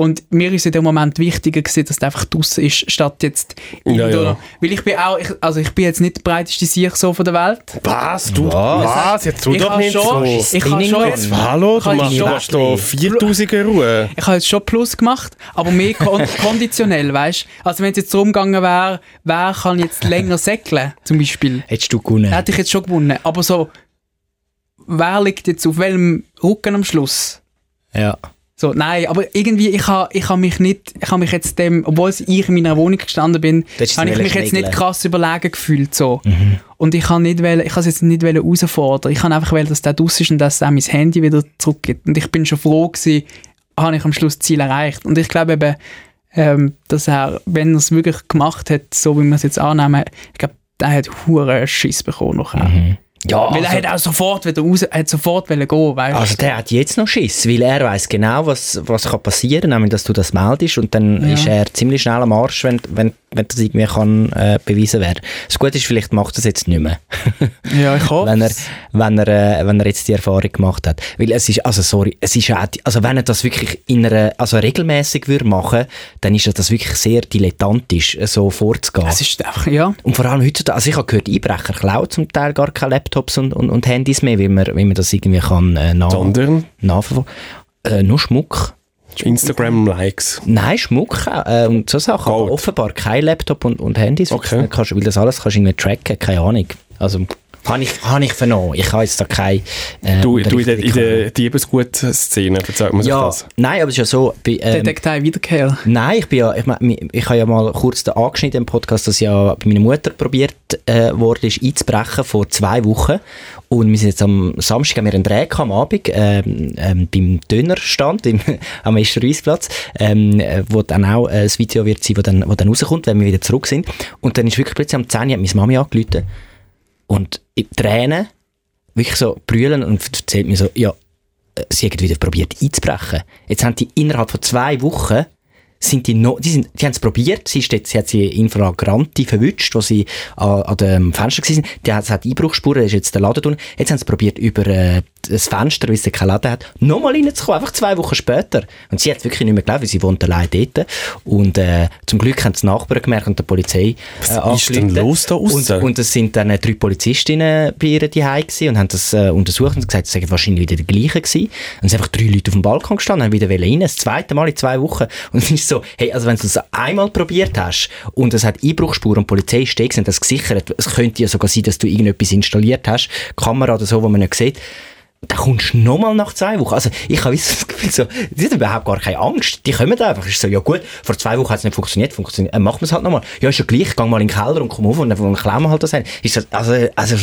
Und mir ist in dem Moment wichtiger gewesen, dass es einfach draußen ist, statt jetzt Ja, ja. Weil ich bin auch, ich, also ich bin jetzt nicht der breiteste Sieg so von der Welt. Was? Du? Was? Was? Jetzt tu ich doch habe nicht schon, so. ich habe schon, Jetzt Hallo, du machst schon- machst da 4000 Ruhe. ich habe jetzt schon Plus gemacht, aber mehr kon konditionell, weißt Also wenn es jetzt darum gegangen wäre, wer kann jetzt länger säckeln, zum Beispiel, Hättest du gewonnen. hätte ich jetzt schon gewonnen. Aber so, wer liegt jetzt auf welchem Rücken am Schluss? Ja. So, nein, aber irgendwie, ich habe ich ha mich nicht, ich habe mich jetzt dem, obwohl ich in meiner Wohnung gestanden bin, habe ich mich jetzt nicht krass überlegen gefühlt, so. Und ich habe nicht wollen, ich habe es jetzt nicht wollen herausfordern. Ich habe einfach wollen, dass der draus ist und dass er mein Handy wieder zurückgibt. Und ich bin schon froh gewesen, habe ich am Schluss das Ziel erreicht. Und ich glaube eben, ähm, dass er, wenn er es wirklich gemacht hat, so wie wir es jetzt annehmen, ich glaube, der hat hure Schiss bekommen nachher. Ja, Weil er hat auch sofort wieder raus, er hat sofort gehen, weißt Also der hat jetzt noch Schiss, weil er weiß genau, was, was kann passieren, nämlich dass du das meldest und dann Ja. ist er ziemlich schnell am Arsch, wenn, wenn, wenn das irgendwie kann, äh, beweisen werden. Das Gute ist, vielleicht macht er es jetzt nicht mehr, Ja, ich hoffe. wenn er, wenn, er, äh, wenn er jetzt die Erfahrung gemacht hat. Weil es ist, also sorry, es ist auch, also wenn er das wirklich in einer, also regelmäßig würde machen, dann ist das wirklich sehr dilettantisch, äh, so vorzugehen. Es ist einfach, ja. Und vor allem heutzutage, also ich habe gehört, Einbrecher klauen zum Teil gar keine Laptops und, und, und Handys mehr, weil man, weil man das irgendwie kann äh, nach, Sondern nachverfolgen. Äh, nur Schmuck. Instagram-Likes. Nein, Schmuck äh, und so Sachen. Aber offenbar kein Laptop und, und Handys. Okay. Weil das Kannst, weil das alles kannst du irgendwie tracken, keine Ahnung. Also, habe ich, hab ich vernommen. Ich habe jetzt da keine äh, Du, du in der, in der Diebesgut-Szene, erzähl mir Ja, das. nein, aber es ist ja so, bei, ähm, Detektei Wiederkehr. Nein, ich bin ja, ich, mein, ich habe ja mal kurz den angeschnitten im Podcast, dass ja bei meiner Mutter probiert äh, worden ist, einzubrechen vor zwei Wochen. Und wir sind jetzt am Samstag, haben wir einen Dreh am Abend, ähm, ähm, beim Dönerstand im, am Esterreisplatz, ähm, äh, wo dann auch äh, das Video wird sein, wo dann, wo dann rauskommt, wenn wir wieder zurück sind. Und dann ist wirklich plötzlich am 10 Uhr hat meine Mami angerufen und in Tränen, wirklich so brüllen und erzählt mir so, ja, äh, sie haben wieder probiert einzubrechen. Jetzt haben die innerhalb von zwei Wochen sind die noch, die, sind, die haben es probiert, sie, ist jetzt, sie hat sie in Flagranti verwünscht, wo sie an, an dem Fenster waren. Die hat, hat Einbruchsspuren, da ist jetzt der Laden drin. Jetzt haben sie probiert, über äh, das Fenster, weil sie keinen Laden hat, nochmal reinzukommen, einfach zwei Wochen später. Und sie hat wirklich nicht mehr geglaubt, weil sie wohnt allein dort. Und äh, zum Glück haben die Nachbarn gemerkt und der Polizei äh, Was ist denn los da und, und es sind dann äh, drei Polizistinnen bei ihr daheim und haben das äh, untersucht und gesagt, es seien wahrscheinlich wieder die gleichen gewesen. Und es sind einfach drei Leute auf dem Balkon gestanden, haben wieder rein, das zweite Mal in zwei Wochen. Und es ist so, hey, also wenn du es einmal probiert hast und es hat Einbruchsspuren und die Polizei und das gesichert, es könnte ja sogar sein, dass du irgendetwas installiert hast, Kamera oder so, wo man nicht sieht, dann kommst du nochmal nach zwei Wochen. Also ich habe das Gefühl, so, die haben überhaupt gar keine Angst. Die kommen einfach. Es ist so, ja gut, vor zwei Wochen hat es nicht funktioniert, funktioniert äh, machen wir es halt nochmal. Ja, ist ja gleich, geh mal in den Keller und komm auf und dann klauen wir halt das ein. Ist das, also, also,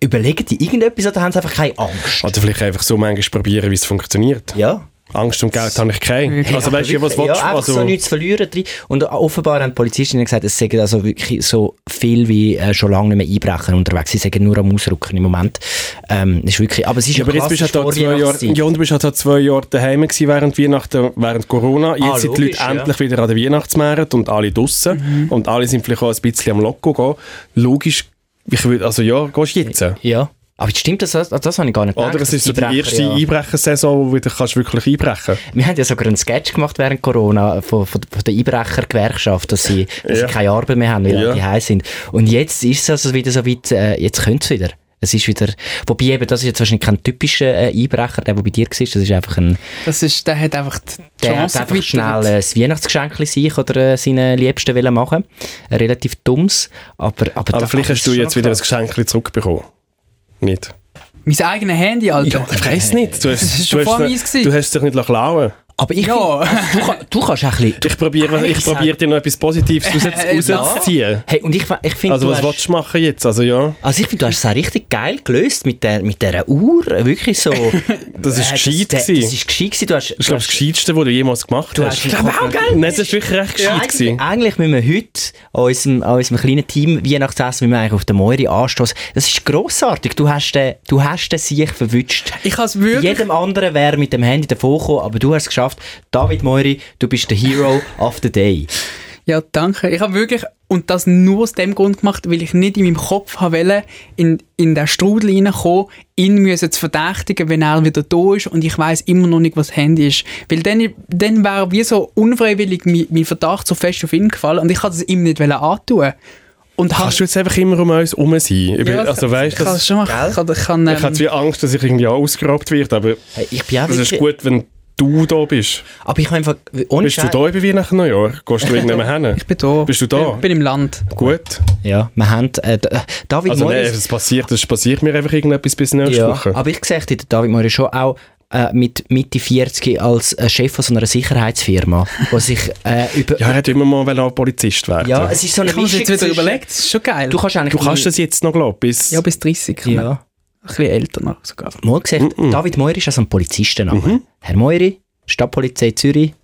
überlegen die irgendetwas oder haben sie einfach keine Angst? Oder vielleicht einfach so manchmal probieren, wie es funktioniert. Ja. Angst und Geld habe ich keine. Also weißt du, was ja, willst du? einfach Also, so nichts zu verlieren drin. Und offenbar haben die Polizistinnen gesagt, es sagen also wirklich so viel wie äh, schon lange nicht mehr Einbrecher unterwegs. Sie sagen nur am Ausrücken im Moment. Ähm, ist wirklich, aber es ist Ja, aber jetzt bist du halt zwei Jahre, ja, und du bist halt zwei Jahre daheim gewesen während Weihnachten, während Corona. Jetzt Ah, sind die logisch, Leute ja. endlich wieder an der Weihnachtsmärkte und alle draussen. Und alle sind vielleicht auch ein bisschen am Loco gehen. Logisch, ich würde, also ja, gehst du jetzt? Ja. Aber stimmt das? Das, das habe ich gar nicht Oder gedacht, es ist dass so die erste ja- Einbrechersaison, wo du kannst wirklich einbrechen Wir haben ja sogar einen Sketch gemacht während Corona von, von, von der Einbrechergewerkschaft, dass sie, dass Ja. sie keine Arbeit mehr haben, weil Ja. die heiß sind. Und jetzt ist es also wieder so weit, äh, jetzt könnte es wieder. Es ist wieder, wobei eben, das ist jetzt wahrscheinlich kein typischer äh, Einbrecher, der, der bei dir war, das ist einfach ein, Das ist, der hat einfach die der hat einfach schnell äh, ein Weihnachtsgeschenk sich oder äh, seinen Liebsten machen. Ein relativ dummes, aber, aber, Aber da- vielleicht hast du jetzt wieder ein. Geschenk zurückbekommen. Nicht? Mein eigenes Handy, Alter. Ich weiss nicht. Du hast, du hast, du dich nicht klauen Aber ich Ja. find, du, du kannst auch ein bisschen... Ich probiere ich probier dir noch etwas Positives raus- Ja. rauszuziehen. Hey, und ich, ich finde, Also was hast- willst du machen jetzt? Also ja, Also ich finde, du hast es auch richtig geil gelöst mit der, mit dieser Uhr. Wirklich so. das ist Äh, gescheit Das, gewesen. das ist gescheit gewesen. Du hast, Das ist, glaube das Gescheiteste, was du jemals gemacht Du hast. hast- Ich glaube auch, gell? Nein, das ist wirklich recht gescheit eigentlich, gewesen. eigentlich müssen wir heute an unserem, an unserem kleinen Team Weihnachtsessen, wie wir eigentlich auf der Moiri anstoßen. Das ist grossartig. Du hast den, du hast den Sieg verwünscht. Ich habe es wirklich... Jedem anderen wäre mit dem Handy davon gekommen, aber du hast es geschafft. David Moiri, du bist der Hero of the Day. Ja, danke. Ich habe wirklich, und das nur aus dem Grund gemacht, weil ich nicht in meinem Kopf wollen, in, in den Strudel reinkommen, ihn müssen zu verdächtigen, wenn er wieder da ist und ich weiß immer noch nicht, was das Handy ist. Weil dann, dann wäre wie so unfreiwillig mein, mein Verdacht so fest auf ihn gefallen und ich wollte es ihm nicht wollen antun. Und Kannst du jetzt einfach immer um uns herum sein? Ich bin, Ja, also weißt ich kann das- es schon machen. Ich kann, ich kann, ich habe ähm, wie Angst, dass ich irgendwie ausgeraubt werde, aber Hey, ich bin auch das ist gut, wenn du da bist. Aber ich habe einfach, ohne Bist du Scheiß- da über Weihnachten Neujahr? Gehst du irgendjemand hin? ich bin da. Bist du da? Ich bin im Land. Gut. Ja, wir haben, äh, David Also nein, es passiert, es passiert mir einfach irgendetwas bis nächste Ja, Woche. aber ich sehe den David Moiri schon auch äh, mit Mitte 40 als äh, Chef von so einer Sicherheitsfirma, wo sich äh, über... Ja, er hat immer mal auch Polizist werden. Ja, es ist so eine Ich habe Mischung jetzt wieder überlegt. Das ist schon geil. Du kannst eigentlich... du kannst das jetzt noch, glaube ich, bis... ja, bis 30. kann man. Ja. Ein bisschen älter noch sogar. Mal gesagt, David Moiri ist also ein Polizistenname. Herr Moiri, Stadtpolizei Zürich,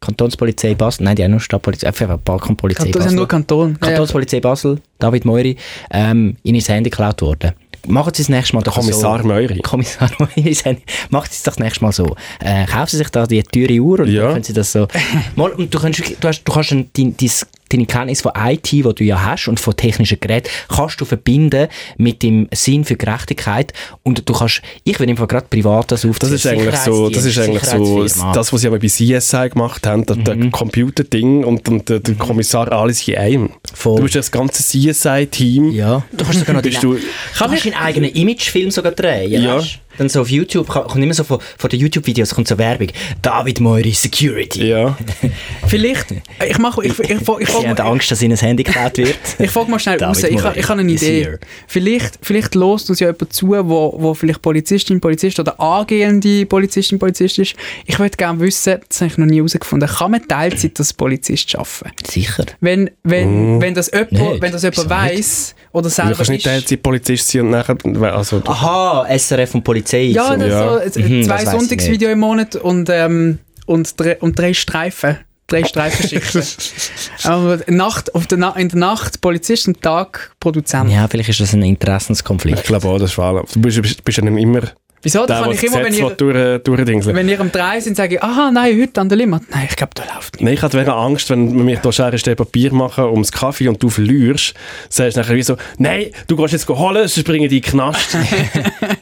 Kantonspolizei Basel, nein, die haben nur Stadtpolizei, einfach Balkanpolizei Das sind Basel. nur Kanton. Kantonspolizei Basel, David Moiri, ähm, ihnen ist das Handy geklaut worden. Machen Sie das nächste Mal doch Kommissar so. Meuri. Kommissar ein- machen Sie es doch das nächste Mal so. Äh, kaufen Sie sich da die teure Uhr und Ja. dann können Sie das so... Mal, und du, kannst, du, hast, du kannst ein, dein, dein, deine Kenntnis von IT, die du ja hast, und von technischen Geräten, kannst du verbinden mit dem Sinn für Gerechtigkeit und du kannst... Ich will einfach gerade privat das Das aufziehen. ist eigentlich so, das ist eigentlich so das, was sie aber bei CSI gemacht haben, das der Computerding und, und der, der Kommissar alles in einem. Voll. Du bist das ganze CSI-Team. Ja, du kannst sogar noch deinen, du- du kannst deinen eigenen Imagefilm sogar drehen. Ja. weißt? Dann so auf YouTube, kommt immer so von, von den YouTube-Videos kommt so Werbung. David Moiri Security. Ja. Vielleicht, ich mache, ich, ich, ich, ich, Sie haben ich, Angst, dass ihnen das Handy geklaut wird. ich frage mal schnell David raus. Ich, ich habe eine Idee. Vielleicht, vielleicht lost uns ja jemand zu, wo, wo vielleicht Polizistin, Polizist oder angehende Polizistin, Polizist ist. Ich würde gerne wissen, das habe ich noch nie herausgefunden, kann man Teilzeit als Polizist arbeiten? Sicher. Wenn, wenn, wenn das jemand, Nicht. wenn das jemand weiss oder Du selber kannst nicht ist, Teilzeitpolizist sein und nachher... Also, Aha, SRF und Polizei. Ja, so. das Ja. so Mhm, zwei ich Sonntagsvideos im Monat und, ähm, und, drei, und drei Streifen. Drei Streifenschichten. Aber Nacht, auf der Na in der Nacht Polizist und Tag Produzent. ja, vielleicht ist das ein ich Interessenskonflikt. glaube auch, das ist wahr. Du bist, bist, bist ja dann immer Wieso? Da der, kann ich das immer, wenn ihr, durch, durchdingseln wenn ihr am 3 sind, sage ich, aha, nein, heute an der Limit. Nein, ich glaube, da läuft nicht. Nein, ich hatte wegen Angst, wenn wir mich hier Schere, Papier machen ums Kaffee und du verlierst, sagst du nachher wie so, nein, du gehst jetzt holen, sonst bringen die in den Knast.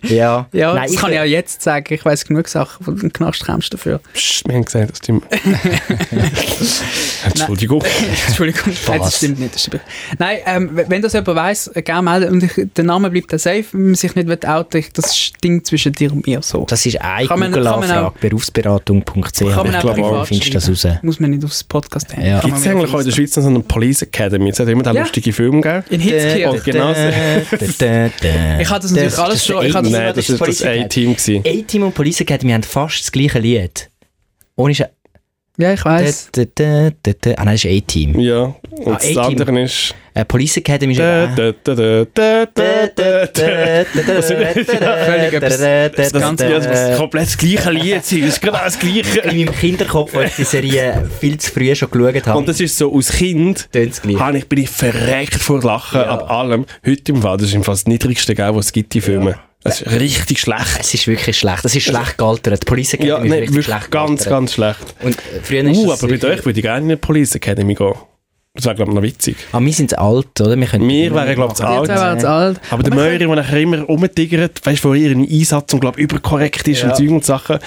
Ja, Ja, Nein, das ich kann ich will- auch jetzt sagen. Ich weiß genug Sachen, von dem Knast kommst du dafür. Psst, wir haben gesagt, das stimmt. Entschuldigung. Entschuldigung, nein, das stimmt nicht. Das stimmt. Nein, ähm, wenn das jemand weiss, gerne melden. Und ich, der Name bleibt dann safe, wenn man sich nicht will outen ich- Das Ding zwischen dir und mir so. Das ist eine Kann man- kann man Google-Anfrage, auch- berufsberatung.ch. Ich glaube auch, privat findest du das raus. Muss man nicht aufs Podcast haben. Ja. Gibt es eigentlich auch in der Schweiz noch so eine Police Academy? Es hat immer da Ja. lustige Filme gegeben. In Hitzkirch. Oh, genau. Ich hatte das natürlich alles schon- ich hatte das- Nein, das ist das A-Team. A-Team und Police Academy haben fast das gleiche Lied. Ohne Sch Ja, ich da. Ah nein, das ist A-Team. Ja, und Ah, das andere ist... Äh, Police Academy ist Das ganz ja, das äh, komplett das gleiche Lied sein. Das ist genau das Gleiche. In meinem Kinderkopf, wo ich die Serie viel zu früh schon geschaut habe, Und das ist so, als Kind habe ich, bin ich verreckt vor Lachen Ja. ab allem. Heute im Fall, das ist im Fall das niedrigste, gell, was es gibt, die Filme. Das ist richtig schlecht. Es ist wirklich schlecht. Das ist schlecht gealtert. Die Police Academy Ja, ist nein, richtig wirklich schlecht ganz, gealtert. ganz schlecht. Und früher ist Uh, aber mit euch würde ich gerne in eine Police Academy gehen. Das wäre, glaube ich, noch witzig. Aber wir sind zu alt, oder? Wir, können Wir wären, glaube ich, zu alt. alt. Aber der Aber Möri, der nachher immer rumtigert, weißt du, wo ihren Einsatz und glaube überkorrekt ist Ja. und Zeug und Sachen,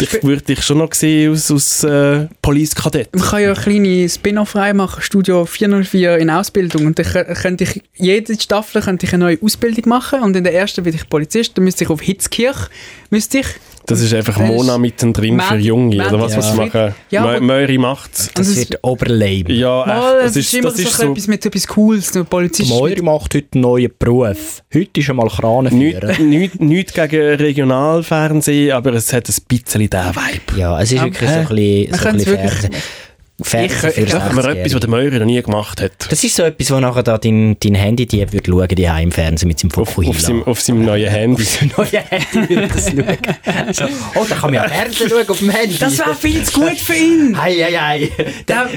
ich würde dich schon noch sehen aus, aus äh, Police Kadett. Man kann ja eine kleine Spin-off-Reihe machen, Studio 404 in Ausbildung. Und dann kö- könnte ich, jede Staffel könnte ich eine neue Ausbildung machen. Und in der ersten bin ich Polizist, dann müsste ich auf Hitzkirch, müsste ich. Das ist einfach Das Mona mittendrin für Junge, oder was, was sie machen. Ja, Möri macht's. Das Und es- wird Oberleben. Ja, Mal, echt. es Das ist, immer das ist so... etwas mit etwas Cooles, so Polizist. Moiri macht heute einen neuen Beruf. Heute ist er mal Kranenführer. Nichts nicht, nicht gegen Regionalfernsehen, aber es hat ein bisschen diesen Vibe. Ja, es ist Aber, wirklich so ein bisschen, so ein bisschen Fernsehen. Fernsehen Ich- für ich- Das ist aber 60-Jährige. etwas, was der Möri noch nie gemacht hat. Das ist so etwas, wo nachher da dein, dein Handy die wird schauen, die im Fernsehen mit seinem Auf, Fukuhila. auf, seinem, auf seinem neuen Handy. neue Handy wird das schauen. So, oh, da kann man ja Fernsehen schauen auf dem Handy. Das wäre viel zu gut für ihn. Hei, hei, hei. Der,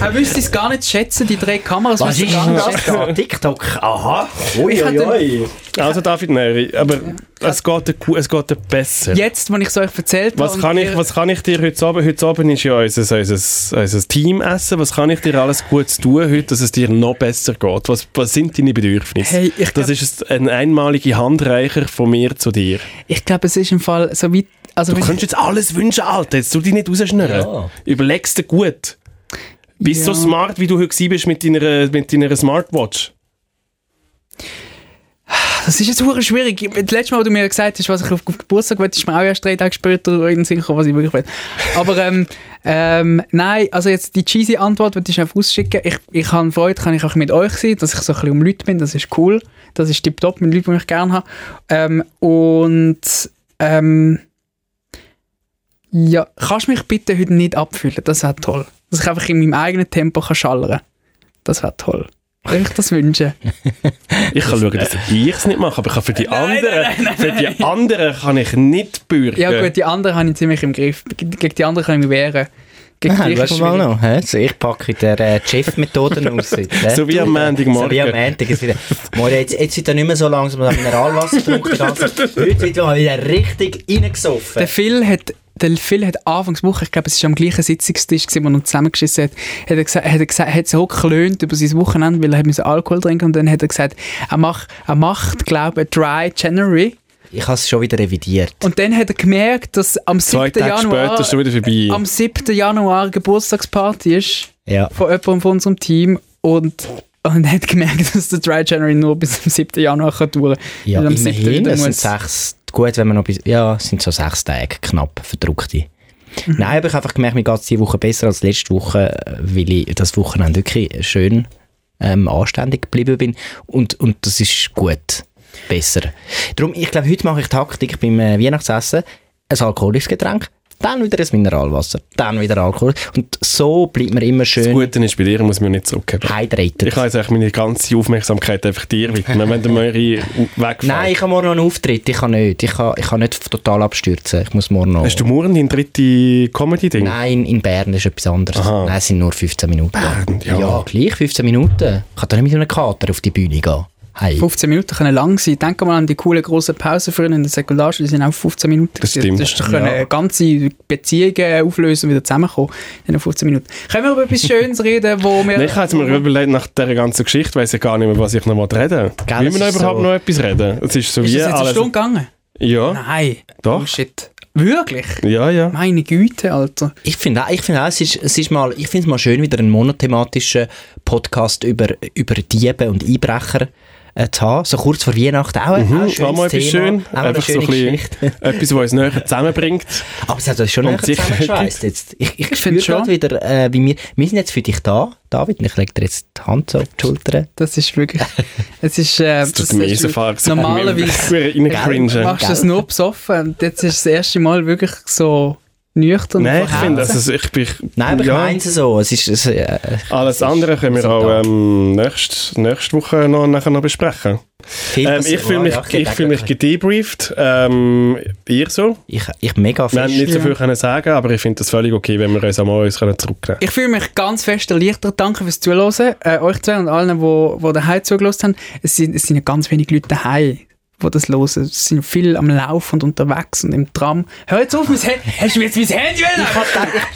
er wüsste es gar nicht schätzen, die drei Kameras. Was ist denn das da? TikTok? Aha. Ui, ui, ui. Also David Möri, aber es geht, es geht besser. Jetzt, wo ich es euch erzählt Was habe. kann, ich, was kann ich dir heute Abend? Heute Abend ist ja unser, unser, unser Teamessen. Was kann ich dir alles Gutes tun heute, dass es dir noch besser geht? Was, was sind deine Bedürfnisse? Hey, ich das glaub- ist ein einmalige Handreicher von mir zu dir. Ich glaube, es ist im Fall so weit. Also Du wenn könntest jetzt alles wünschen, Alter. Jetzt tu dich nicht rausschnurren. Ja. Überlegst dir gut. Bist Ja. so smart, wie du heute bist mit deiner, mit deiner Smartwatch. Das ist jetzt super schwierig. Das letzte Mal, wo du mir gesagt hast, was ich auf, Geburtstag will, ist mir auch erst drei Tage später in den Sinn gekommen, was ich wirklich will. Aber ähm, ähm, nein, also jetzt die cheesy Antwort würde ich einfach rausschicken. Ich, ich habe Freude, kann ich auch mit euch sein, dass ich so ein bisschen um Leute bin, das ist cool. Das ist tipptopp mit Leuten, die ich gerne habe. Ähm, und ähm, ja, kannst mich bitte heute nicht abfüllen? Das wäre toll. Dass ich einfach in meinem eigenen Tempo kann schallern Das wäre toll. Würde ich das wünschen? Ich kann schauen, dass ich es nicht mache, aber ich kann für die anderen, für die anderen kann ich nicht bürgen. Ja gut, die anderen habe ich ziemlich im Griff. Ge- Gegen die anderen kann ich mich wehren. Gegen ist schau es mal noch. hä? So, ich packe der äh, Chef-Methoden aus. So wie am Montagmorgen. So wie am Montag. Morgen, jetzt, jetzt wird er nicht mehr so langsam am Mineralwasser trinken. Heute wird er wieder richtig reingesoffen. Der Phil hat, der Phil hat Anfangswoche, ich glaube, es war am gleichen Sitzungstisch, gewesen, wo er zusammengeschissen hat, hat er gesagt, hat er gesagt, hat so geklönt über sein Wochenende, weil er hat müssen Alkohol trinken und dann hat er gesagt, er macht, er macht, glaube ich, Dry January. Ich habe es schon wieder revidiert. Und dann hat er gemerkt, dass am Zwei 7. Tage später Januar, ist schon wieder vorbei. am 7. Januar eine Geburtstagsparty ist Ja. von jemandem von unserem Team und und hat gemerkt, dass der Dry January nur bis zum 7. Januar kann dauern kann. Ja, Weil am 7. immerhin, es sind muss- sechs, gut, wenn man noch bis, ja, sind so sechs Tage knapp verdruckte. Mhm. Nein, aber ich habe einfach gemerkt, mir geht es diese Woche besser als letzte Woche, weil ich das Wochenende wirklich schön ähm, anständig geblieben bin und, und das ist gut, besser. Darum, ich glaube, heute mache ich Taktik beim äh, Weihnachtsessen, ein alkoholisches Getränk, dann wieder ein Mineralwasser, dann wieder Alkohol und so bleibt man immer Das schön Gute ist, bei dir muss man nicht zurückgeben. hydrated. Ich kann jetzt meine ganze Aufmerksamkeit einfach dir widmen, wenn der Möri wegfällt. Nein, ich habe morgen noch einen Auftritt, ich kann nicht, ich kann, ich kann nicht total abstürzen, ich muss morgen noch... Hast du morgen dein dritte Comedy-Ding? Nein, in Bern ist etwas anderes. Aha. Nein, es sind nur 15 Minuten. Bern, ja. ja. gleich 15 Minuten. Ich kann doch nicht mit einem Kater auf die Bühne gehen. Hey. 15 Minuten können lang sein. Denk mal an die coolen grossen Pausen früher in der Sekundarschule, die sind auch 15 Minuten. Das stimmt. Das eine ganze Beziehungen auflösen und wieder zusammenkommen in den 15 Minuten. Können wir über etwas Schönes reden, wo wir... Nein, ich habe jetzt mir überlegt, nach dieser ganzen Geschichte weiss ich gar nicht mehr, was ich noch mal reden Gell, Will man noch überhaupt so- noch etwas reden? Es ist so ist wie das jetzt eine alles... Stunde gegangen? Ja, Nein. Doch. Oh shit. Wirklich? ja, ja. Meine Güte, Alter. Ich finde auch, ich finde auch, es ist, es ist mal, ich finde es mal schön, wieder einen monothematischen Podcast über, über Diebe und Einbrecher äh, zu haben. So kurz vor Weihnachten auch, ein- auch ein Mhm, schönes mal etwas Thema. schön. Auch eine Einfach so ein bisschen etwas, was uns näher zusammenbringt. Aber es hat uns schon näher zusammengeschweißt jetzt. Ich, ich, Ich spüre finde gerade schon. wieder, äh, wie wir, wir sind jetzt für dich da, David, und ich lege dir jetzt die Hand so auf die Schulter. Das ist wirklich... Es ist... Äh, Das tut mir ist- Eisenfahrer Normalerweise machst du das nur besoffen und jetzt ist das erste Mal wirklich so nüchtern. Nein, und ich finde, also, ich bin... Nein, aber ja, ich meine es so. Es ist, es, äh, Alles andere können wir auch ähm, nächste, nächste Woche noch, nachher noch besprechen. Ähm, ich fühle Ja, mich, ja, ich fühl mich gedebrieft. Ähm, ihr so? Ich, ich mega Wir haben fest. nicht so Ja. viel können sagen, aber ich finde das völlig okay, wenn wir uns einmal uns können zurücknehmen Ich fühle mich ganz fest erleichtert. Danke fürs Zuhören. Äh, euch zwei und allen, die, die daheim zugelassen haben. Es sind, es sind ja ganz wenige Leute daheim, die das hören. Sie sind viel am Laufen und unterwegs und im Tram. Hör jetzt auf, mein Handy. Hast du mir jetzt mein Handy? Ich habe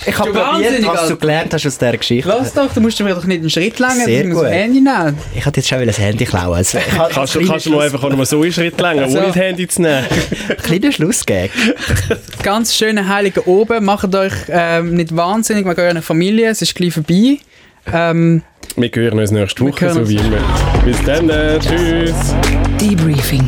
ich hab Du probiert, wahnsinnig, was du gelernt hast aus dieser Geschichte. Lass doch, du musst mir doch nicht einen Schritt lang, Sehr gut. Handy nehmen. Ich hatte jetzt schon wieder das Handy klauen. Also, ich habe Kannst, du- kannst du einfach auch mal so einen Schritt länger, So. ohne das Handy zu nehmen? einen kleinen Schlussgag. Ganz schöne Heilige oben. Macht euch ähm, nicht wahnsinnig, wir gehen in eine Familie, es ist gleich vorbei. Ähm, Wir hören uns nächste Woche, so wie immer. Bis dann, äh, tschüss. Debriefing.